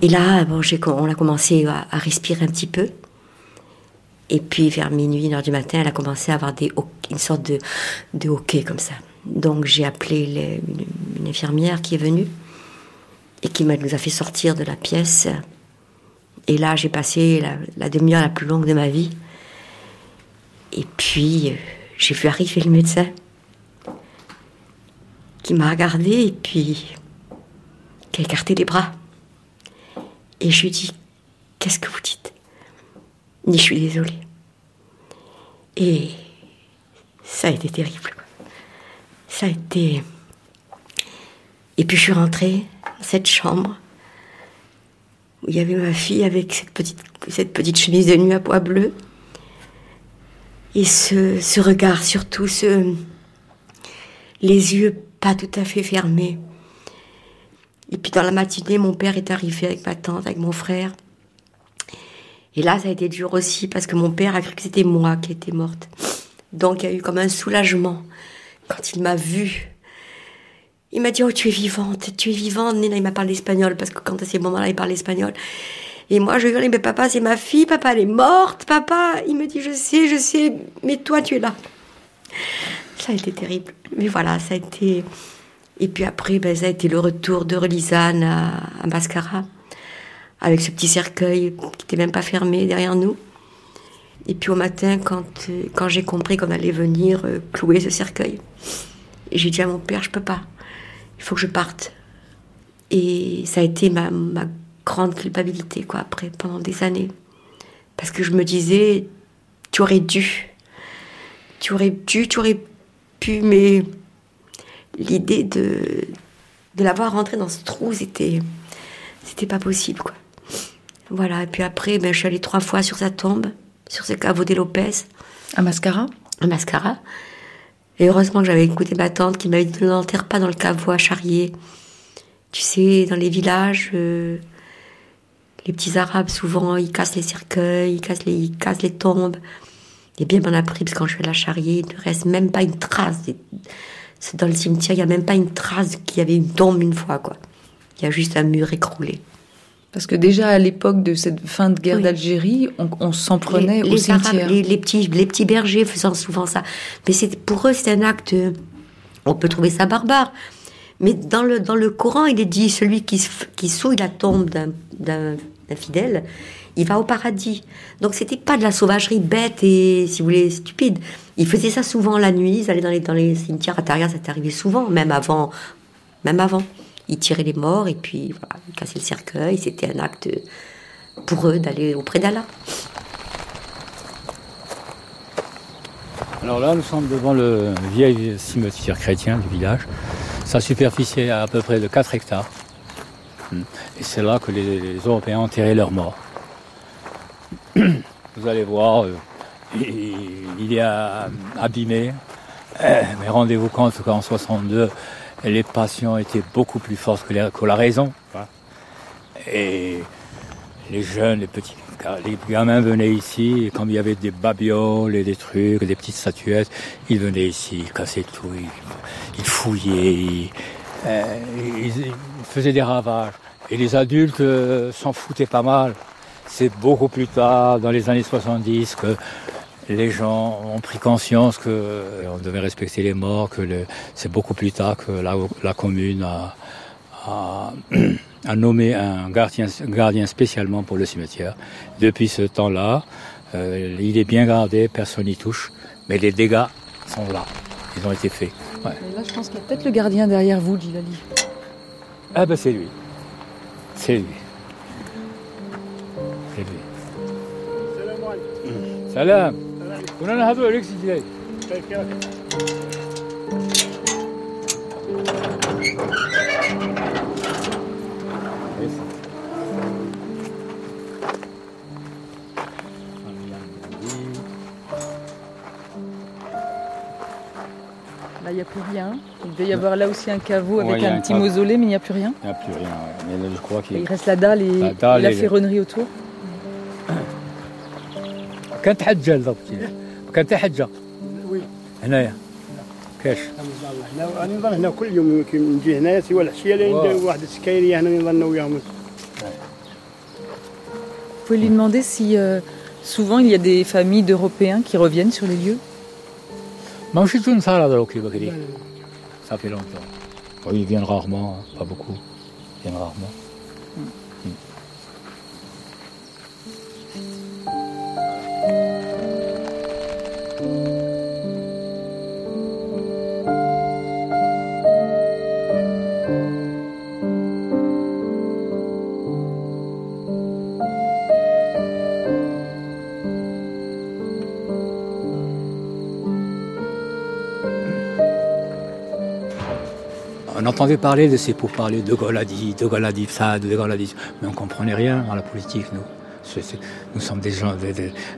Et là, bon, on a commencé à respirer un petit peu. Et puis vers minuit, une heure du matin, elle a commencé à avoir des, une sorte de, de comme ça. Donc j'ai appelé une, infirmière qui est venue et qui nous a fait sortir de la pièce. Et là, j'ai passé la, la demi-heure la plus longue de ma vie. Et puis, euh, j'ai vu arriver le médecin qui m'a regardé et puis qui a écarté les bras. Et je lui ai dit Qu'est-ce que vous dites? Dit Je suis désolée. Et ça a été terrible. Ça a été. Et puis je suis rentrée dans cette chambre où il y avait ma fille avec cette petite, cette petite chemise de nuit à pois bleu. Et ce, ce regard, surtout, ce, les yeux pas tout à fait fermés. Et puis dans la matinée, mon père est arrivé avec ma tante, avec mon frère. Et là, ça a été dur aussi parce que mon père a cru que c'était moi qui étais morte. Donc il y a eu comme un soulagement quand il m'a vue. Il m'a dit Oh, tu es vivante, tu es vivante. Nina, il m'a parlé espagnol parce que quand à ces moments-là, il parlait espagnol. Et moi, je hurlais Mais papa, c'est ma fille, papa, elle est morte, papa. Il me dit Je sais, je sais, mais toi, tu es là. Ça a été terrible. Mais voilà, ça a été. Et puis après, ben, ça a été le retour de Relisane à, à Mascara, avec ce petit cercueil qui n'était même pas fermé derrière nous. Et puis au matin, quand, euh, quand j'ai compris qu'on allait venir euh, clouer ce cercueil, j'ai dit à mon père, je peux pas. Il faut que je parte. Et ça a été ma, ma grande culpabilité, quoi, après, pendant des années. Parce que je me disais, tu aurais dû. Tu aurais dû, tu aurais pu, mais l'idée de, de l'avoir rentré dans ce trou, c'était, c'était pas possible, quoi. Voilà, et puis après, ben, je suis allée trois fois sur sa tombe, sur ce caveau des Lopez. À Mascara? À Mascara. Et heureusement que j'avais écouté ma tante qui m'avait dit ne l'enterre pas dans le caveau à Charrier. Tu sais, dans les villages, euh, les petits Arabes, souvent, ils cassent les cercueils, ils cassent les, ils cassent les tombes. Et bien, m'en a pris, parce que quand je allée à Charrier, il ne reste même pas une trace. Dans le cimetière, il n'y a même pas une trace qu'il y avait une tombe une fois, quoi. Il y a juste un mur écroulé. Parce que déjà à l'époque de cette fin de guerre Oui. d'Algérie, on, on s'en prenait les, au les Arabes, les, les petits, les petits bergers faisant souvent ça. Mais c'est, pour eux, c'est un acte. euh, On peut trouver ça barbare. Mais dans le, dans le Coran, il est dit celui qui, qui souille la tombe d'un, fidèle, il va au paradis. Donc c'était pas de la sauvagerie bête et, si vous voulez, stupide. Ils faisaient ça souvent la nuit, ils allaient dans les, dans les cimetières à Taria, ça arrivé souvent, même avant. Même avant. Ils tiraient les morts et puis voilà, ils cassaient le cercueil. C'était un acte pour eux d'aller auprès d'Allah. Alors là, nous sommes devant le vieil cimetière chrétien du village. Sa superficie est à peu près de 4 hectares. Et c'est là que les, Européens ont enterré leurs morts. (clears throat) Vous allez voir, euh, il, est abîmé. Euh, Mais rendez-vous compte qu'en 62, les passions étaient beaucoup plus fortes que, la- que la raison. Et les jeunes, les petits, les gamins venaient ici, et comme il y avait des babioles et des trucs, des petites statuettes, ils venaient ici, ils cassaient tout, ils, ils fouillaient, ils, euh, ils- ils faisaient des ravages. Et les adultes euh, s'en foutaient pas mal. C'est beaucoup plus tard, dans les années 70, que les gens ont pris conscience que euh, on devait respecter les morts, que le- c'est beaucoup plus tard que la, la commune a, a, (clears throat) a nommé un gardien, gardien spécialement pour le cimetière. Depuis ce temps-là, euh, il est bien gardé, personne n'y touche, mais les dégâts sont là, ils ont été faits. Ouais. Là, je pense qu'il y a peut-être le gardien derrière vous, Gilali. Ah ben c'est lui. C'est lui. C'est lui. Salam. كنا نهضروا عليك سيدي لاي. Là, il n'y a plus rien. Il devait y avoir là aussi un caveau Ouais, avec il y a un un petit caveau. mausolée, mais il n'y a plus rien. Il n'y a plus rien, ouais. mais là, je crois Et qu'il il reste la dalle et, La dalle et la et le- ferronnerie autour. كانت حجه لضبطي كانت حجه وي هنايا كاش هنا انا نظن هنا كل يوم كي نجي هنا سوا العشيه لين واو. واحد السكايريه هنا نظن وياهم Vous pouvez lui demander si euh, souvent il y a des familles d'Européens qui reviennent sur les lieux. ماشي تونس هذا دروك بكري Ça fait longtemps. Oui, ils viennent rarement, hein, pas beaucoup. Ils viennent rarement. On entendait parler de ces pourparlers, De Gaulle a dit, De Gaulle a dit ça, De Gaulle a dit. Mais on comprenait rien à la politique, nous. Nous sommes des gens,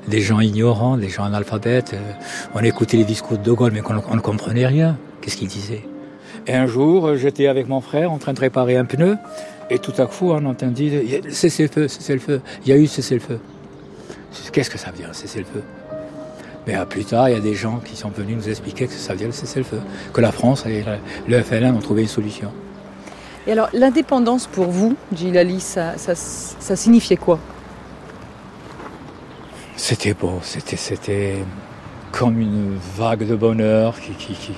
des, gens ignorants, des gens analphabètes. Euh, On écoutait les discours de De Gaulle, mais on ne comprenait rien. Qu'est-ce qu'il disait? Et un jour, euh, j'étais avec mon frère en train de réparer un pneu, et tout à coup, on entendit il y a- cessez-le-feu, cessez-le-feu. Il y a eu cessez-le-feu. Qu'est-ce que ça veut dire, cessez-le-feu mais plus tard, il y a des gens qui sont venus nous expliquer que ça dire le cessez-le-feu, que la France et le FLN ont trouvé une solution. Et alors, l'indépendance pour vous, Gilali, ça, ça, ça signifiait quoi? C'était beau, c'était, c'était comme une vague de bonheur qui, qui, qui,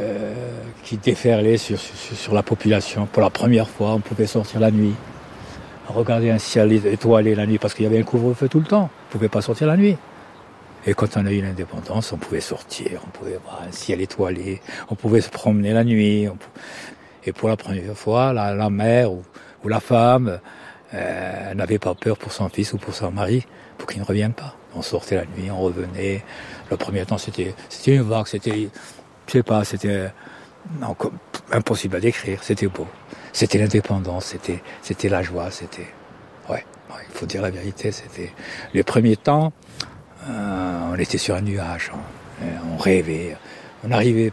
euh, qui déferlait sur, sur, sur la population. Pour la première fois, on pouvait sortir la nuit, regarder un ciel étoilé la nuit, parce qu'il y avait un couvre-feu tout le temps. On ne pouvait pas sortir la nuit. Et quand on a eu l'indépendance, on pouvait sortir, on pouvait voir un ciel étoilé, on pouvait se promener la nuit. Et pour la première fois, la, mère ou, la femme euh, n'avait pas peur pour son fils ou pour son mari, pour qu'il ne revienne pas. On sortait la nuit, on revenait. Le premier temps, c'était une vague, c'était, je sais pas, c'était comme- impossible à décrire. C'était beau. C'était l'indépendance, c'était la joie, c'était ouais, il faut dire la vérité. C'était les premiers temps. Euh, on était sur un nuage, on, on rêvait, on n'arrivait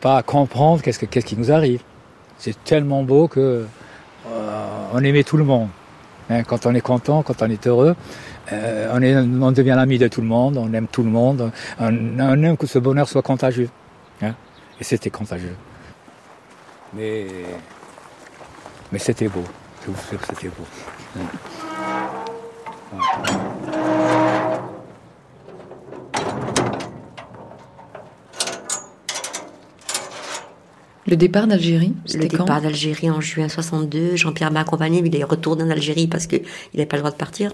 pas à comprendre qu'est-ce, que- qu'est-ce qui nous arrive. C'est tellement beau que euh, on aimait tout le monde. Hein, quand on est content, quand on est heureux, euh, on, est, on devient l'ami de tout le monde, on aime tout le monde, on, aime que ce bonheur soit contagieux. hein. et c'était contagieux. Mais, mais c'était beau, je vous c'était beau. Le départ d'Algérie, Le c'était quand départ d'Algérie en juin 62, Jean-Pierre m'a accompagné, mais il est retourné en Algérie parce qu'il n'avait pas le droit de partir.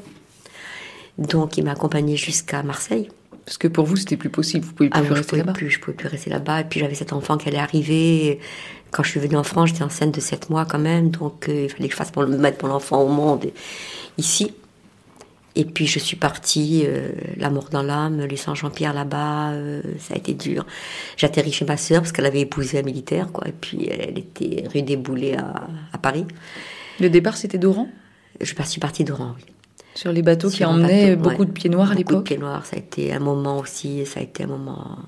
Donc il m'a accompagné jusqu'à Marseille. Parce que pour vous, c'était plus possible, vous pouvez plus Ah, je rester pouvais là-bas. plus, je pouvais plus rester là-bas. Et puis j'avais cet enfant qui allait arriver. Quand je suis venue en France, j'étais enceinte de 7 mois quand même, donc euh, il fallait que je fasse pour le mettre mon enfant au monde ici. Et puis je suis partie, euh, la mort dans l'âme, laissant Jean-Pierre là-bas, euh, ça a été dur. J'atterris chez ma sœur parce qu'elle avait épousé un militaire, quoi. Et puis elle était rue des Boulets à, à Paris. Le départ, c'était d'Oran? Je suis partie d'Oran, oui. Sur les bateaux qui Sur emmenaient bateau, beaucoup ouais. de pieds noirs à Beaucoup de l'époque? pieds noirs, ça a été un moment aussi, ça a été un moment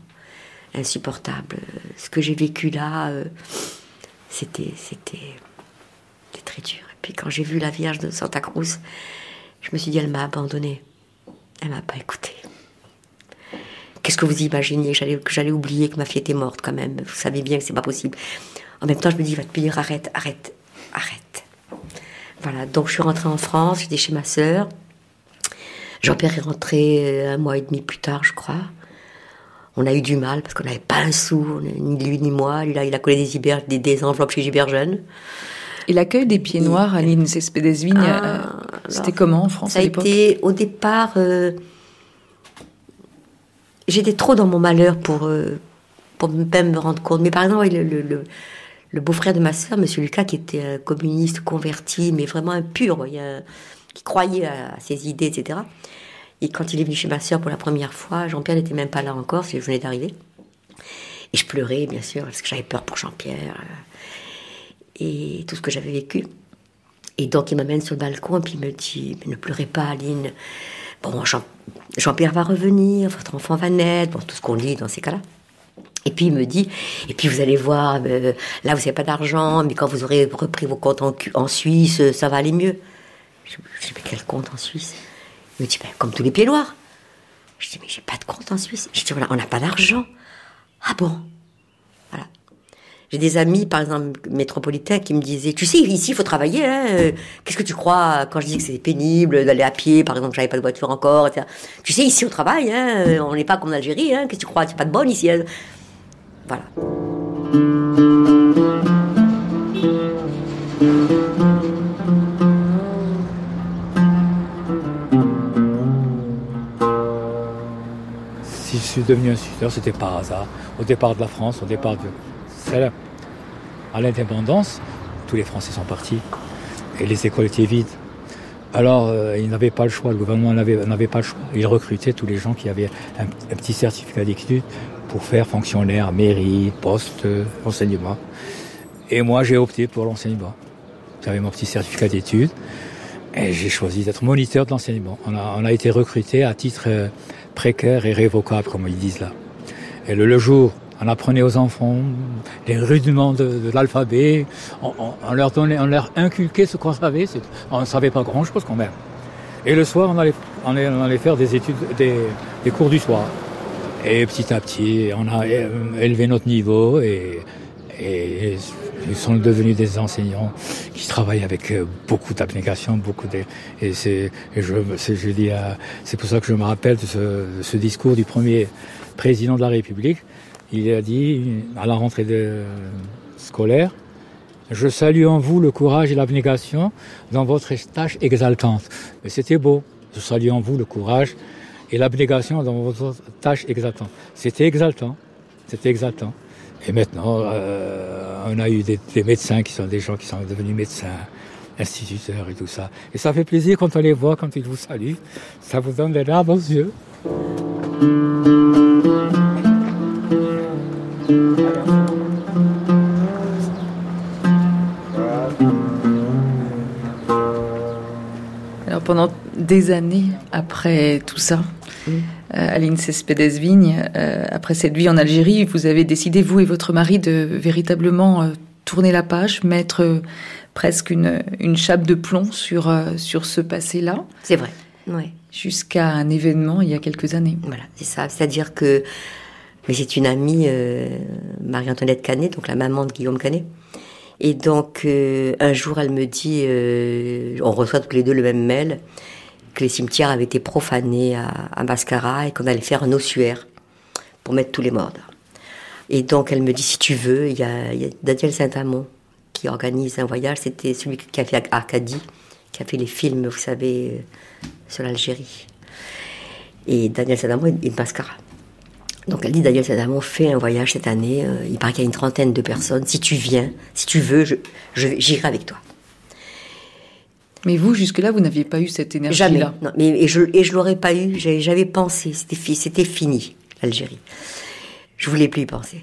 insupportable. Ce que j'ai vécu là, euh, c'était, c'était, c'était très dur. Et puis quand j'ai vu la Vierge de Santa Cruz, je me suis dit, elle m'a abandonnée. Elle m'a pas écoutée. Qu'est-ce que vous imaginez? Que j'allais, oublier que ma fille était morte quand même Vous savez bien que c'est pas possible. En même temps, je me dis, va te dire, arrête, arrête, arrête. Voilà, donc je suis rentrée en France, j'étais chez ma sœur. Jean-Pierre est rentré euh, un mois et demi plus tard, je crois. On a eu du mal parce qu'on n'avait pas un sou, ni lui ni moi. Lui, là, il a collé des, Iber- des, des enveloppes chez Gilbert Jeune. Et l'accueil des pieds noirs à l'île Cespedes-Vigne, Ah, euh, c'était comment en France Ça à l'époque au départ. euh, J'étais trop dans mon malheur pour, euh, pour même me rendre compte. Mais par exemple, le, le- le- le beau-frère de ma sœur, Monsieur Lucas, qui était un communiste converti, mais vraiment un pur, qui croyait à, à ses idées, etc. Et quand il est venu chez ma sœur pour la première fois, Jean-Pierre n'était même pas là encore, parce qu'il venait d'arriver. Et je pleurais, bien sûr, parce que j'avais peur pour Jean-Pierre euh, et tout ce que j'avais vécu. Et donc, il m'amène sur le balcon et puis il me dit ne pleurez pas, Aline. Bon, Jean- Jean-Pierre va revenir, votre enfant va naître, bon, tout ce qu'on lit dans ces cas-là. Et puis il me dit Et puis vous allez voir, euh, là vous n'avez pas d'argent, mais quand vous aurez repris vos comptes en, Suisse, euh, ça va aller mieux. Je, dis Mais quel compte en Suisse? Il me dit Ben, Comme tous les pieds noirs. Je dis Mais j'ai pas de compte en Suisse. Je dis on n'a pas d'argent. Ah bon? J'ai des amis, par exemple, métropolitains, qui me disaient, tu sais, ici, il faut travailler. Hein. euh, Qu'est-ce que tu crois quand je dis que c'est pénible d'aller à pied, par exemple, j'avais pas de voiture encore, etc. Tu sais, ici, on travaille. Hein. euh, On n'est pas comme en Algérie. Hein. Qu'est-ce que tu crois C'est pas de bonne ici. hein. Voilà. Si je suis devenu instituteur, c'était par hasard. Au départ de la France, au départ de à l'indépendance, tous les Français sont partis et les écoles étaient vides. Alors, euh, ils n'avaient pas le choix, le gouvernement n'avait pas le choix. Il recrutait tous les gens qui avaient un, petit certificat d'études pour faire fonctionnaire, mairie, poste, euh, enseignement. Et moi, j'ai opté pour l'enseignement. J'avais mon petit certificat d'études et j'ai choisi d'être moniteur de l'enseignement. On a, on a été recruté à titre euh, précaire et révocable, comme ils disent là. Et le, le jour, on apprenait aux enfants les rudiments de, l'alphabet, on, leur donnait, on leur inculquait ce qu'on savait. On ne savait pas grand-chose quand même. Et le soir, on allait, faire des études, des, cours du soir. Et petit à petit, on a élevé notre niveau et, ils sont devenus des enseignants qui travaillent avec euh, beaucoup d'abnégation, beaucoup de, et c'est, je, je dis, c'est pour ça que je me rappelle ce, de ce discours du premier président de la République. Il a dit à la rentrée scolaire, je salue en vous le courage et l'abnégation dans votre tâche exaltante. Mais c'était beau. Je salue en vous le courage et l'abnégation dans votre tâche exaltante. C'était exaltant. C'était exaltant. Et maintenant, euh, on a eu des, des médecins qui sont des gens qui sont devenus médecins, instituteurs et tout ça. Et ça fait plaisir quand on les voit, quand ils vous saluent. Ça vous donne des larmes aux yeux. Alors pendant des années après tout ça, euh, Aline Cespedes-Vigne, euh, après cette vie en Algérie, vous avez décidé, vous et votre mari, de véritablement euh, tourner la page, mettre presque une, une chape de plomb sur, sur ce passé-là. C'est vrai. Ouais. Jusqu'à un événement il y a quelques années. Voilà, c'est ça. C'est-à-dire que mais c'est une amie, euh, Marie-Antoinette Canet, donc la maman de Guillaume Canet. Et donc, euh, un jour, elle me dit, euh, on reçoit tous les deux le même mail, que les cimetières avaient été profanés à, Mascara et qu'on allait faire un ossuaire pour mettre tous les morts. Et donc, elle me dit, si tu veux, il y a, Daniel Saint-Amand qui organise un voyage. C'était celui qui a fait Arcadie, qui a fait les films, vous savez, sur l'Algérie. Et Daniel Saint-Amand de Mascara. Donc elle dit Daniel Saint-Amand fait un voyage cette année. euh, il paraît qu'il y a une trentaine de personnes. Si tu viens, si tu veux, je, j'irai avec toi. Mais vous, jusque-là, vous n'aviez pas eu cette énergie-là Jamais. Non, mais, et je je l'aurais pas eu. J'avais pensé. C'était fi- c'était fini l'Algérie. Je voulais plus y penser.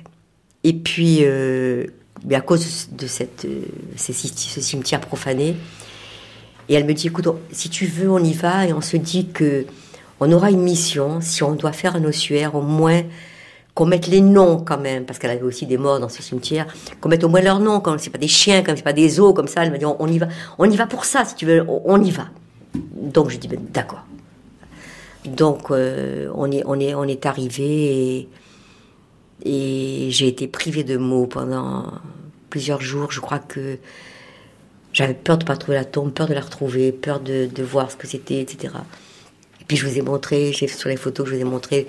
Et puis, euh, mais à cause de cette, euh, ces ce cimetière profané, et elle me dit, écoute, si tu veux, on y va, et on se dit que on aura une mission. Si on doit faire un ossuaire, au moins qu'on mette les noms quand même, parce qu'elle avait aussi des morts dans ce cimetière, qu'on mette au moins leurs noms, comme c'est pas des chiens, comme c'est pas des os, comme ça. Elle m'a dit, on, y va, on y va pour ça, si tu veux, on, y va. Donc je dis, ben, d'accord. Donc euh, on est, on est, on est arrivé et, j'ai été privée de mots pendant plusieurs jours. Je crois que j'avais peur de ne pas trouver la tombe, peur de la retrouver, peur de voir ce que c'était, etc. Puis je vous ai montré, j'ai sur les photos que je vous ai montré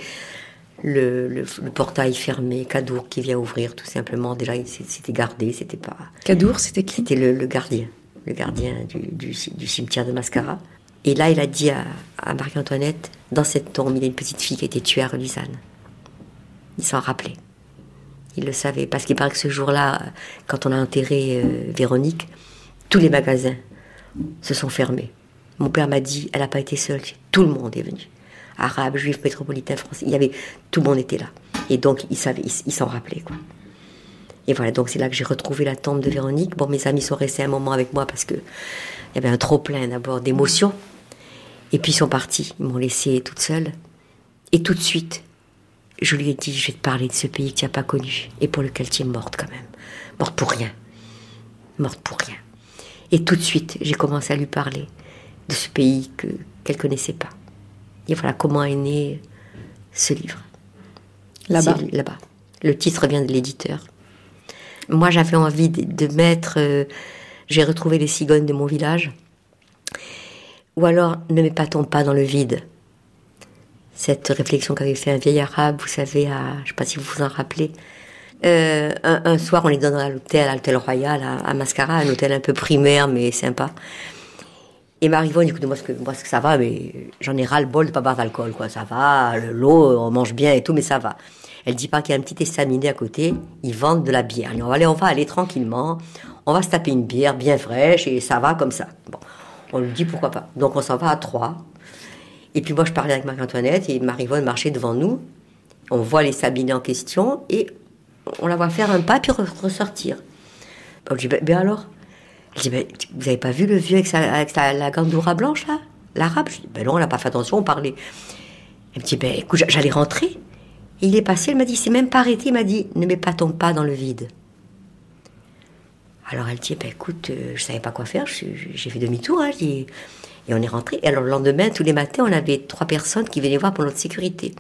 le, le- le portail fermé, Cadour qui vient ouvrir tout simplement. Déjà, c'était gardé, c'était pas. Cadour, c'était qui C'était le, le gardien, le gardien du, du ci- du cimetière de Mascara. Et là, il a dit à, à Marie-Antoinette, dans cette tombe, il y a une petite fille qui a été tuée à Relisane. Il s'en rappelait. Il le savait, parce qu'il paraît que ce jour-là, quand on a enterré euh, Véronique, tous les magasins se sont fermés. Mon père m'a dit, elle n'a pas été seule, tout le monde est venu. Arabes, juifs, métropolitains, français, il y avait, tout le monde était là. Et donc, il savait, il, s'en rappelait, quoi. Et voilà, donc c'est là que j'ai retrouvé la tombe de Véronique. Bon, mes amis sont restés un moment avec moi parce que il y avait un trop plein d'abord d'émotions. Et puis ils sont partis, ils m'ont laissée toute seule. Et tout de suite, je lui ai dit, je vais te parler de ce pays que tu n'as pas connu et pour lequel tu es morte quand même. Morte pour rien. Morte pour rien. Et tout de suite, j'ai commencé à lui parler de ce pays que qu'elle connaissait pas. Et voilà comment est né ce livre. Là-bas. C'est Là-bas. Le titre vient de l'éditeur. Moi, j'avais envie de, de mettre. euh, j'ai retrouvé les cigognes de mon village. Ou alors, ne m'épatons pas dans le vide. Cette réflexion qu'avait fait un vieil arabe, vous savez, à, je ne sais pas si vous vous en rappelez. Euh, un, un soir, on est dans à l'hôtel, à l'hôtel Royal, à, à Mascara, un hôtel un peu primaire, mais sympa. Et Marivonne, écoute, moi, ce que, moi, ce que ça va, mais j'en ai ras le bol de pas boire d'alcool, quoi. Ça va, le- l'eau, on mange bien et tout, mais ça va. Elle dit pas qu'il y a un petit estaminet à côté, ils vendent de la bière. Dit, on va aller, on va aller tranquillement, on va se taper une bière bien fraîche et ça va comme ça. Bon, on lui dit pourquoi pas. Donc on s'en va à trois. Et puis moi, je parlais avec Marie-Antoinette et Marivonne marchait devant nous. On voit les sabinets en question et on la voit faire un pas puis re- ressortir. On lui dit, ben alors? Je dis, ben, vous avez pas vu le vieux avec, la gandoura blanche là? L'arabe? Je dis, ben non, on n'a pas fait attention, on parlait. Elle me dit, ben écoute, j'allais rentrer. Et il est passé, elle m'a dit, il s'est même pas arrêté, il m'a dit, ne m'épatons pas dans le vide. Alors elle dit, ben écoute, euh, je savais pas quoi faire, j'ai fait demi-tour, hein, et on est rentré. Et alors le lendemain, tous les matins, on avait trois personnes qui venaient voir pour notre sécurité.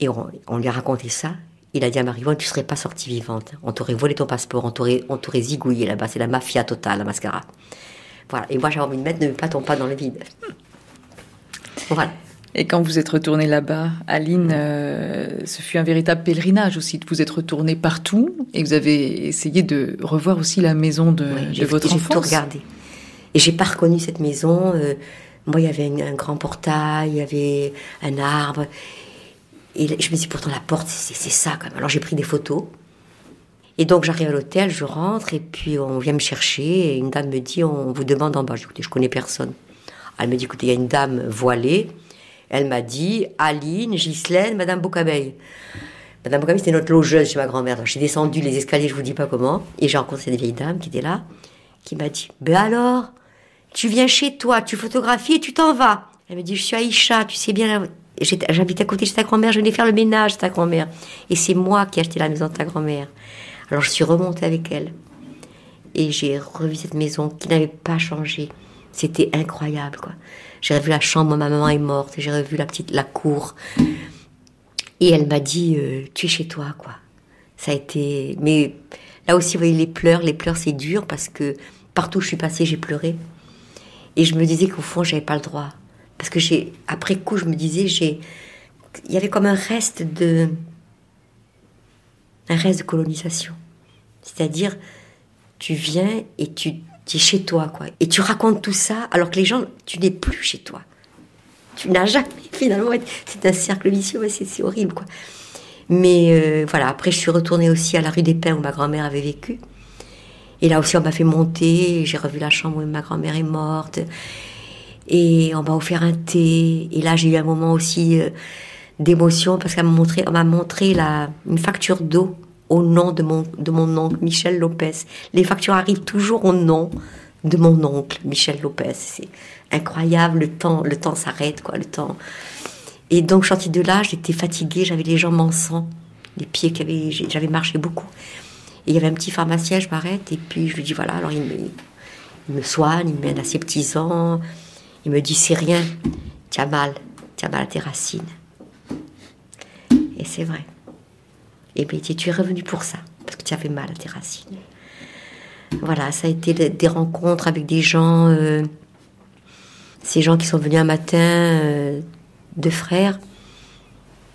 Et on lui a raconté ça. Il a dit à Marivonne, tu serais pas sortie vivante. On t'aurait volé ton passeport, on t'aurait, on t'aurait zigouillé là-bas. C'est la mafia totale, la mascara. Voilà. Et moi, j'avais envie de mettre, ne m'épatons pas dans le vide. Voilà. Et quand vous êtes retourné là-bas, Aline, euh, ce fut un véritable pèlerinage aussi. Vous êtes retourné partout et vous avez essayé de revoir aussi la maison de, Oui, de j'ai- votre J'ai enfance. tout regardé. Et j'ai pas reconnu cette maison. euh, moi, il y avait un, un grand portail, il y avait un arbre. Et je me dit, pourtant, la porte, c'est ça quand même. Alors j'ai pris des photos. Et donc j'arrive à l'hôtel, je rentre, et puis on vient me chercher. Et une dame me dit, on vous demande en bas. Je dis, écoutez, je connais personne. Elle me dit, écoutez, il y a une dame voilée. Elle m'a dit, Aline, Ghislaine, Madame Boucabeille. Madame Boucabeille, c'était notre logeuse chez ma grand-mère. J'ai descendu les escaliers, je vous dis pas comment. Et j'ai rencontré cette vieille dame qui était là, qui m'a dit, ben alors, tu viens chez toi, tu photographies et tu t'en vas. Elle me dit, je suis Aïcha, tu sais bien, la- j'habite à côté de ta grand-mère, je venais faire le ménage de ta grand-mère. Et c'est moi qui ai acheté la maison de ta grand-mère. Alors je suis remontée avec elle. Et j'ai revu cette maison qui n'avait pas changé. C'était incroyable, quoi. J'ai revu la chambre où ma maman est morte, j'ai revu la petite, la cour. Et elle m'a dit, euh, tu es chez toi, quoi. Ça a été. Mais là aussi, vous voyez, les pleurs, les pleurs, c'est dur parce que partout où je suis passée, j'ai pleuré. Et je me disais qu'au fond, j'avais pas le droit. Parce que j'ai, après coup, je me disais, j'ai, il y avait comme un reste de, un reste de colonisation. C'est-à-dire, tu viens et tu, es chez toi, quoi. Et tu racontes tout ça, alors que les gens, tu n'es plus chez toi. Tu n'as jamais, (laughs) finalement, c'est un cercle vicieux, c'est horrible, quoi. Mais euh, voilà, après, je suis retournée aussi à la rue des Pins où ma grand-mère avait vécu. Et là aussi, on m'a fait monter, j'ai revu la chambre où ma grand-mère est morte. Et on m'a offert un thé. Et là, j'ai eu un moment aussi euh, d'émotion parce qu'elle m'a montré, on m'a montré la, une facture d'eau au nom de mon, de mon oncle Michel Lopez. Les factures arrivent toujours au nom de mon oncle Michel Lopez. C'est incroyable, le temps, le temps s'arrête, quoi, le temps. Et donc, sortie de là, j'étais fatiguée, j'avais les jambes en sang, les pieds qui avaient, j'avais marché beaucoup. Et il y avait un petit pharmacien, je m'arrête, et puis je lui dis voilà, alors il me, soigne, il me à ses petits-ans, il me dit c'est rien, tu as mal, tu as mal à tes racines. Et c'est vrai. Et bien, tu es revenu pour ça, parce que tu avais mal à tes racines. Voilà, ça a été des- rencontres avec des gens, euh, ces gens qui sont venus un matin, euh, deux frères,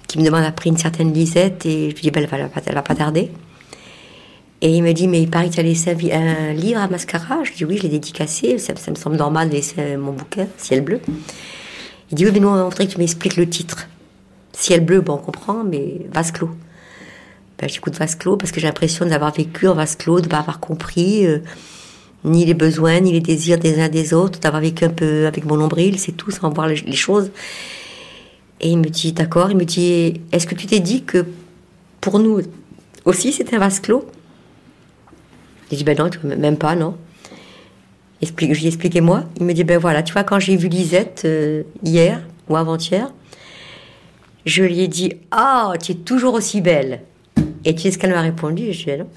qui me demandent après une certaine Lisette, et je lui dis, ben, elle, va, va pas tarder. Et il me dit, mais il paraît que tu as laissé un, livre à Mascara. Je dis, oui, je l'ai dédicacé, ça, ça me semble normal de laisser mon bouquin, Ciel bleu. Il dit, oui, mais nous, on voudrait que tu m'expliques le titre. Ciel bleu, bon, on comprend, mais vase clos. Ben, j'écoute vase clos parce que j'ai l'impression d'avoir vécu en vase clos, de ne pas avoir compris euh, ni les besoins, ni les désirs des uns des autres, d'avoir vécu un peu avec mon nombril, c'est tout, sans voir les, les choses. Et il me dit, d'accord, il me dit, est-ce que tu t'es dit que pour nous aussi c'était un vase clos? J'ai dit, ben non, même pas, non. Explique, je lui ai expliqué moi. Il me dit, ben voilà, tu vois, quand j'ai vu Lisette euh, hier ou avant-hier, je lui ai dit, ah, tu es toujours aussi belle. Et tu sais ce qu'elle m'a répondu? Je dis, non.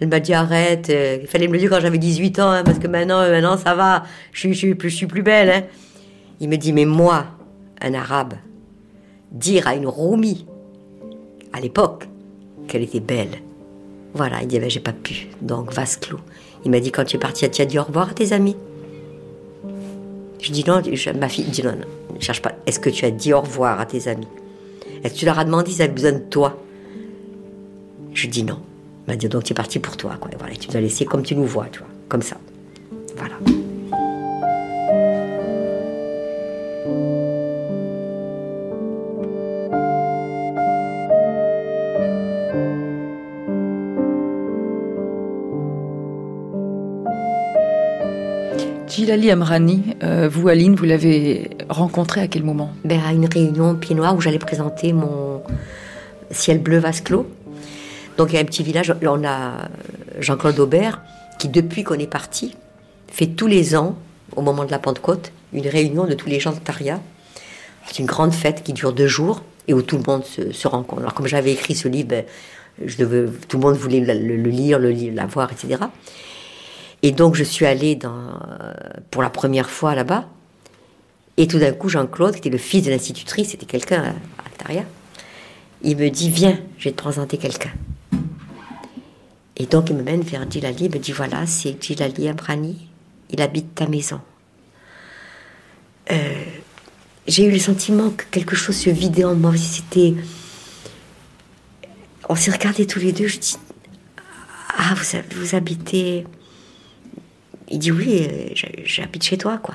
Elle m'a dit, arrête, euh, il fallait me le dire quand j'avais 18 ans, hein, parce que maintenant, euh, maintenant ça va, je, je, suis plus- belle. hein. Il me dit, mais moi, un arabe, dire à une Roumi, à l'époque, qu'elle était belle. Voilà, il dit, ben, j'ai pas pu. Donc, vase clos. Il m'a dit, quand tu es parti, tu as dit au revoir à tes amis. Je dis, non, je- ma fille dit, non, non, ne cherche pas. Est-ce que tu as dit au revoir à tes amis? Est-ce que tu leur as demandé s'ils avaient besoin de toi? Je dis non. Il m'a dit, donc tu es parti pour toi. Quoi. Voilà, tu nous as laissé comme tu nous vois, tu vois, comme ça. Voilà. Gilali Amrani, euh, vous Aline, vous l'avez rencontré à quel moment? Ben, à une réunion Pied Noir où j'allais présenter mon ciel bleu vase clos. Donc il y a un petit village, on a Jean-Claude Aubert qui depuis qu'on est parti fait tous les ans, au moment de la Pentecôte, une réunion de tous les gens de Taria. C'est une grande fête qui dure deux jours et où tout le monde se, rencontre. Alors comme j'avais écrit ce livre, ben, tout le monde voulait le, le- le lire, le lire, l'avoir, etc. Et donc je suis allée euh, pour la première fois là-bas. Et tout d'un coup, Jean-Claude, qui était le fils de l'institutrice, c'était quelqu'un à, à Taria, il me dit Viens, je vais te présenter quelqu'un. Et donc, il me mène vers Djilali, il me dit Voilà, c'est Djilali Abrani, il habite ta maison. Euh, J'ai eu le sentiment que quelque chose se vidait en moi. C'était. On s'est regardés tous les deux, je dis Ah, vous, vous habitez. Il dit Oui, euh, j'ha- j'habite chez toi, quoi.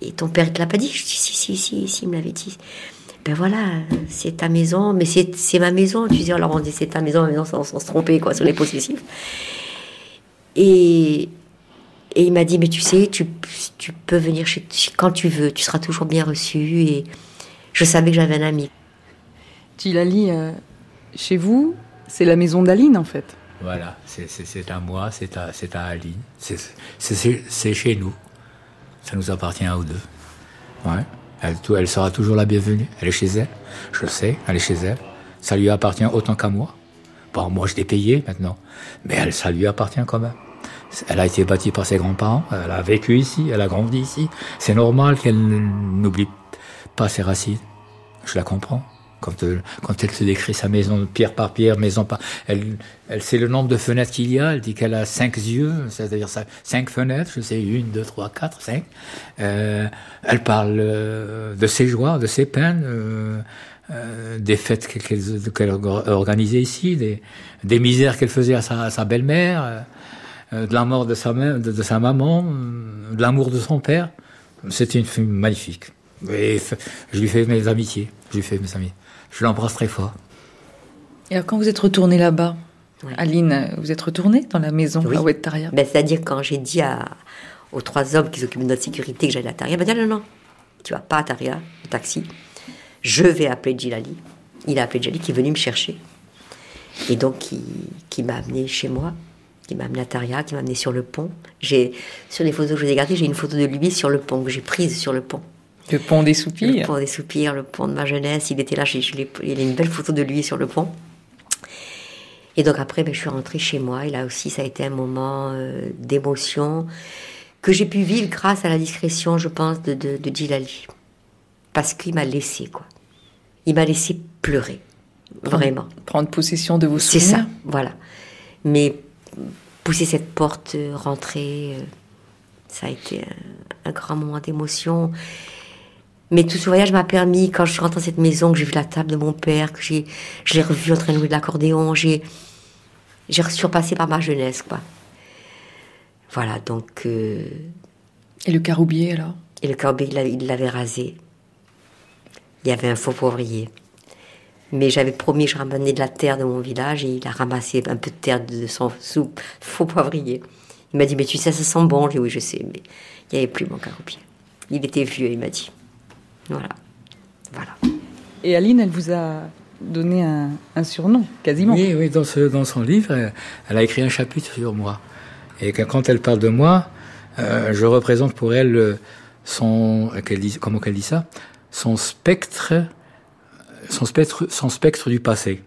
Et ton père, il te l'a pas dit? Je Si, si, si, si, il me l'avait dit. Ben voilà, c'est ta maison, mais c'est ma maison. Tu dis, alors on dit c'est ta maison, ma maison sans, sans se tromper, quoi, sur les possessifs. Et, et il m'a dit, mais tu sais, tu, tu peux venir chez, quand tu veux, tu seras toujours bien reçu. Et je savais que j'avais un ami. Gilali, euh, chez vous, c'est la maison d'Aline en fait. Voilà, c'est- à moi, c'est à, à Aline, c'est chez nous. Ça nous appartient à nous deux. Ouais. Elle, elle sera toujours la bienvenue. Elle est chez elle. Je le sais, elle est chez elle. Ça lui appartient autant qu'à moi. Bon, moi, je l'ai payé maintenant. Mais elle, ça lui appartient quand même. Elle a été bâtie par ses grands-parents. Elle a vécu ici. Elle a grandi ici. C'est normal qu'elle n'oublie pas ses racines. Je la comprends. Quand, euh, quand elle se décrit sa maison pierre par pierre, maison par... Elle, sait le nombre de fenêtres qu'il y a. Elle dit qu'elle a cinq yeux, c'est-à-dire cinq fenêtres. Je sais, une, deux, trois, quatre, cinq. Euh, elle parle euh, de ses joies, de ses peines, des fêtes qu'elle or- organisait ici, des, misères qu'elle faisait à sa, belle-mère, de la mort de sa, maman, de l'amour de son père. C'était une fille magnifique. Je lui fais mes amitiés. Je lui fais mes amis. Je l'embrasse très fort. Et alors quand vous êtes retournée là-bas, Aline, vous êtes retournée dans la maison Oui. à Ouettaria Ben, C'est-à-dire quand j'ai dit à, aux trois hommes qui s'occupent de notre sécurité que j'allais à Taria. Il m'a dit non, non, tu vas pas à Taria, le taxi. Je vais appeler Djilali. Il a appelé Djilali qui est venu me chercher. Et donc, qui, qui m'a amené chez moi, qui m'a amené à Taria, qui m'a amené sur le pont. J'ai, sur les photos que je vous ai gardées, j'ai une photo de lui sur le pont, que j'ai prise sur le pont. Le pont des soupirs. Le pont des soupirs, le pont de ma jeunesse. Il était là, je, je il y a une belle photo de lui sur le pont. Et donc après, ben, je suis rentrée chez moi. Et là aussi, ça a été un moment euh, d'émotion que j'ai pu vivre grâce à la discrétion, je pense, de, de, de Djilali. Parce qu'il m'a laissé, quoi. Il m'a laissé pleurer. Vraiment. Prendre possession de vos C'est souvenirs. ça, voilà. Mais pousser cette porte, euh, rentrer, euh, ça a été un, un grand moment d'émotion. Mais tout ce voyage m'a permis, quand je suis rentrée dans cette maison, que j'ai vu la table de mon père, que j'ai, je l'ai revu en train de jouer de l'accordéon, j'ai, j'ai surpassé par ma jeunesse, quoi. Voilà, donc. euh, Et le caroubier alors? et le caroubier, il l'a- il l'avait rasé. Il y avait un faux poivrier. Mais j'avais promis, je ramenais de la terre de mon village et il a ramassé un peu de terre de son soupe, faux poivrier. Il m'a dit, mais tu sais, ça sent bon. J'ai dit, oui, je sais, mais il n'y avait plus mon caroubier. Il était vieux, il m'a dit. Voilà. Voilà. Et Aline, elle vous a donné un, un surnom, quasiment. Oui, oui, dans, ce, dans son livre, elle, elle a écrit un chapitre sur moi. Et que quand elle parle de moi, euh, je représente pour elle son, qu'elle dit, comment qu'elle dit ça, son spectre, son spectre, son spectre du passé.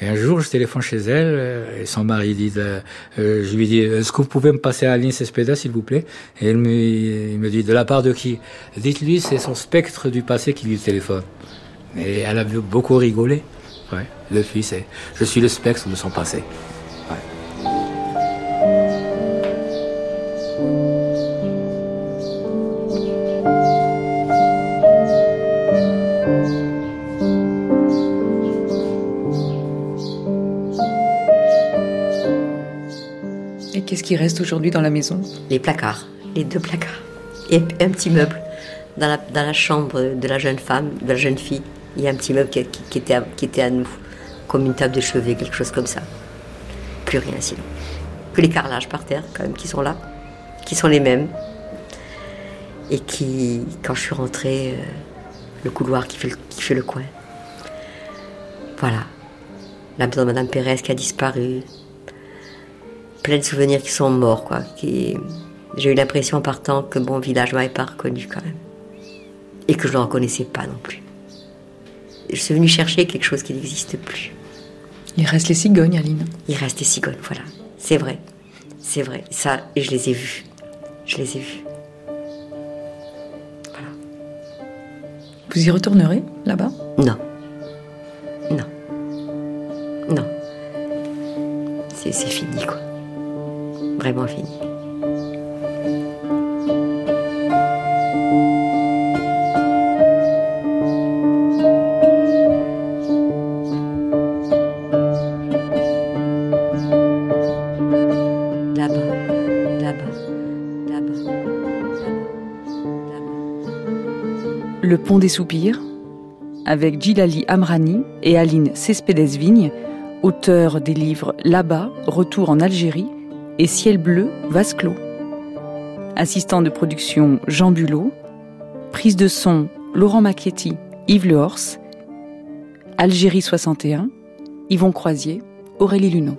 Et un jour, je téléphone chez elle, euh, et son mari dit, euh, euh, je lui dis, est-ce que vous pouvez me passer à Aline Cespeda, s'il vous plaît? Et elle me, il me dit, de la part de qui? Dites-lui, c'est son spectre du passé qui lui téléphone. Et elle a beaucoup rigolé. Ouais, le fils, je suis le spectre de son passé. Qu'est-ce qui reste aujourd'hui dans la maison? Les placards, les deux placards. Et un petit meuble. Dans la, chambre de la jeune femme, de la jeune fille, il y a un petit meuble qui, était, à, qui était nous. Comme une table de chevet, quelque chose comme ça. Plus rien sinon. Que les carrelages par terre, quand même, qui sont là. Qui sont les mêmes. Et qui, quand je suis rentrée, euh, le couloir qui fait le, qui fait le coin. Voilà. La maison de Madame Pérez qui a disparu. Plein de souvenirs qui sont morts, quoi. Qui... J'ai eu l'impression en partant que mon village m'avait pas reconnu quand même. Et que je ne le reconnaissais pas non plus. Je suis venue chercher quelque chose qui n'existe plus. Il reste les cigognes, Aline. Il reste des cigognes, voilà. C'est vrai. C'est vrai. Ça, et je les ai vus. Je les ai vus. Vous y retournerez, là-bas? Non. Non. Non. C'est fini, quoi. Vraiment fini. Le pont des soupirs, avec Djilali Amrani et Aline Cespedes-Vigne, auteurs des livres Là-bas, Retour en Algérie et Ciel bleu, vase clos. Assistant de production Jean Bulot, prise de son Laurent Macchietti, Yves Lehors, Algérie 61, Yvon Croisier, Aurélie Luneau.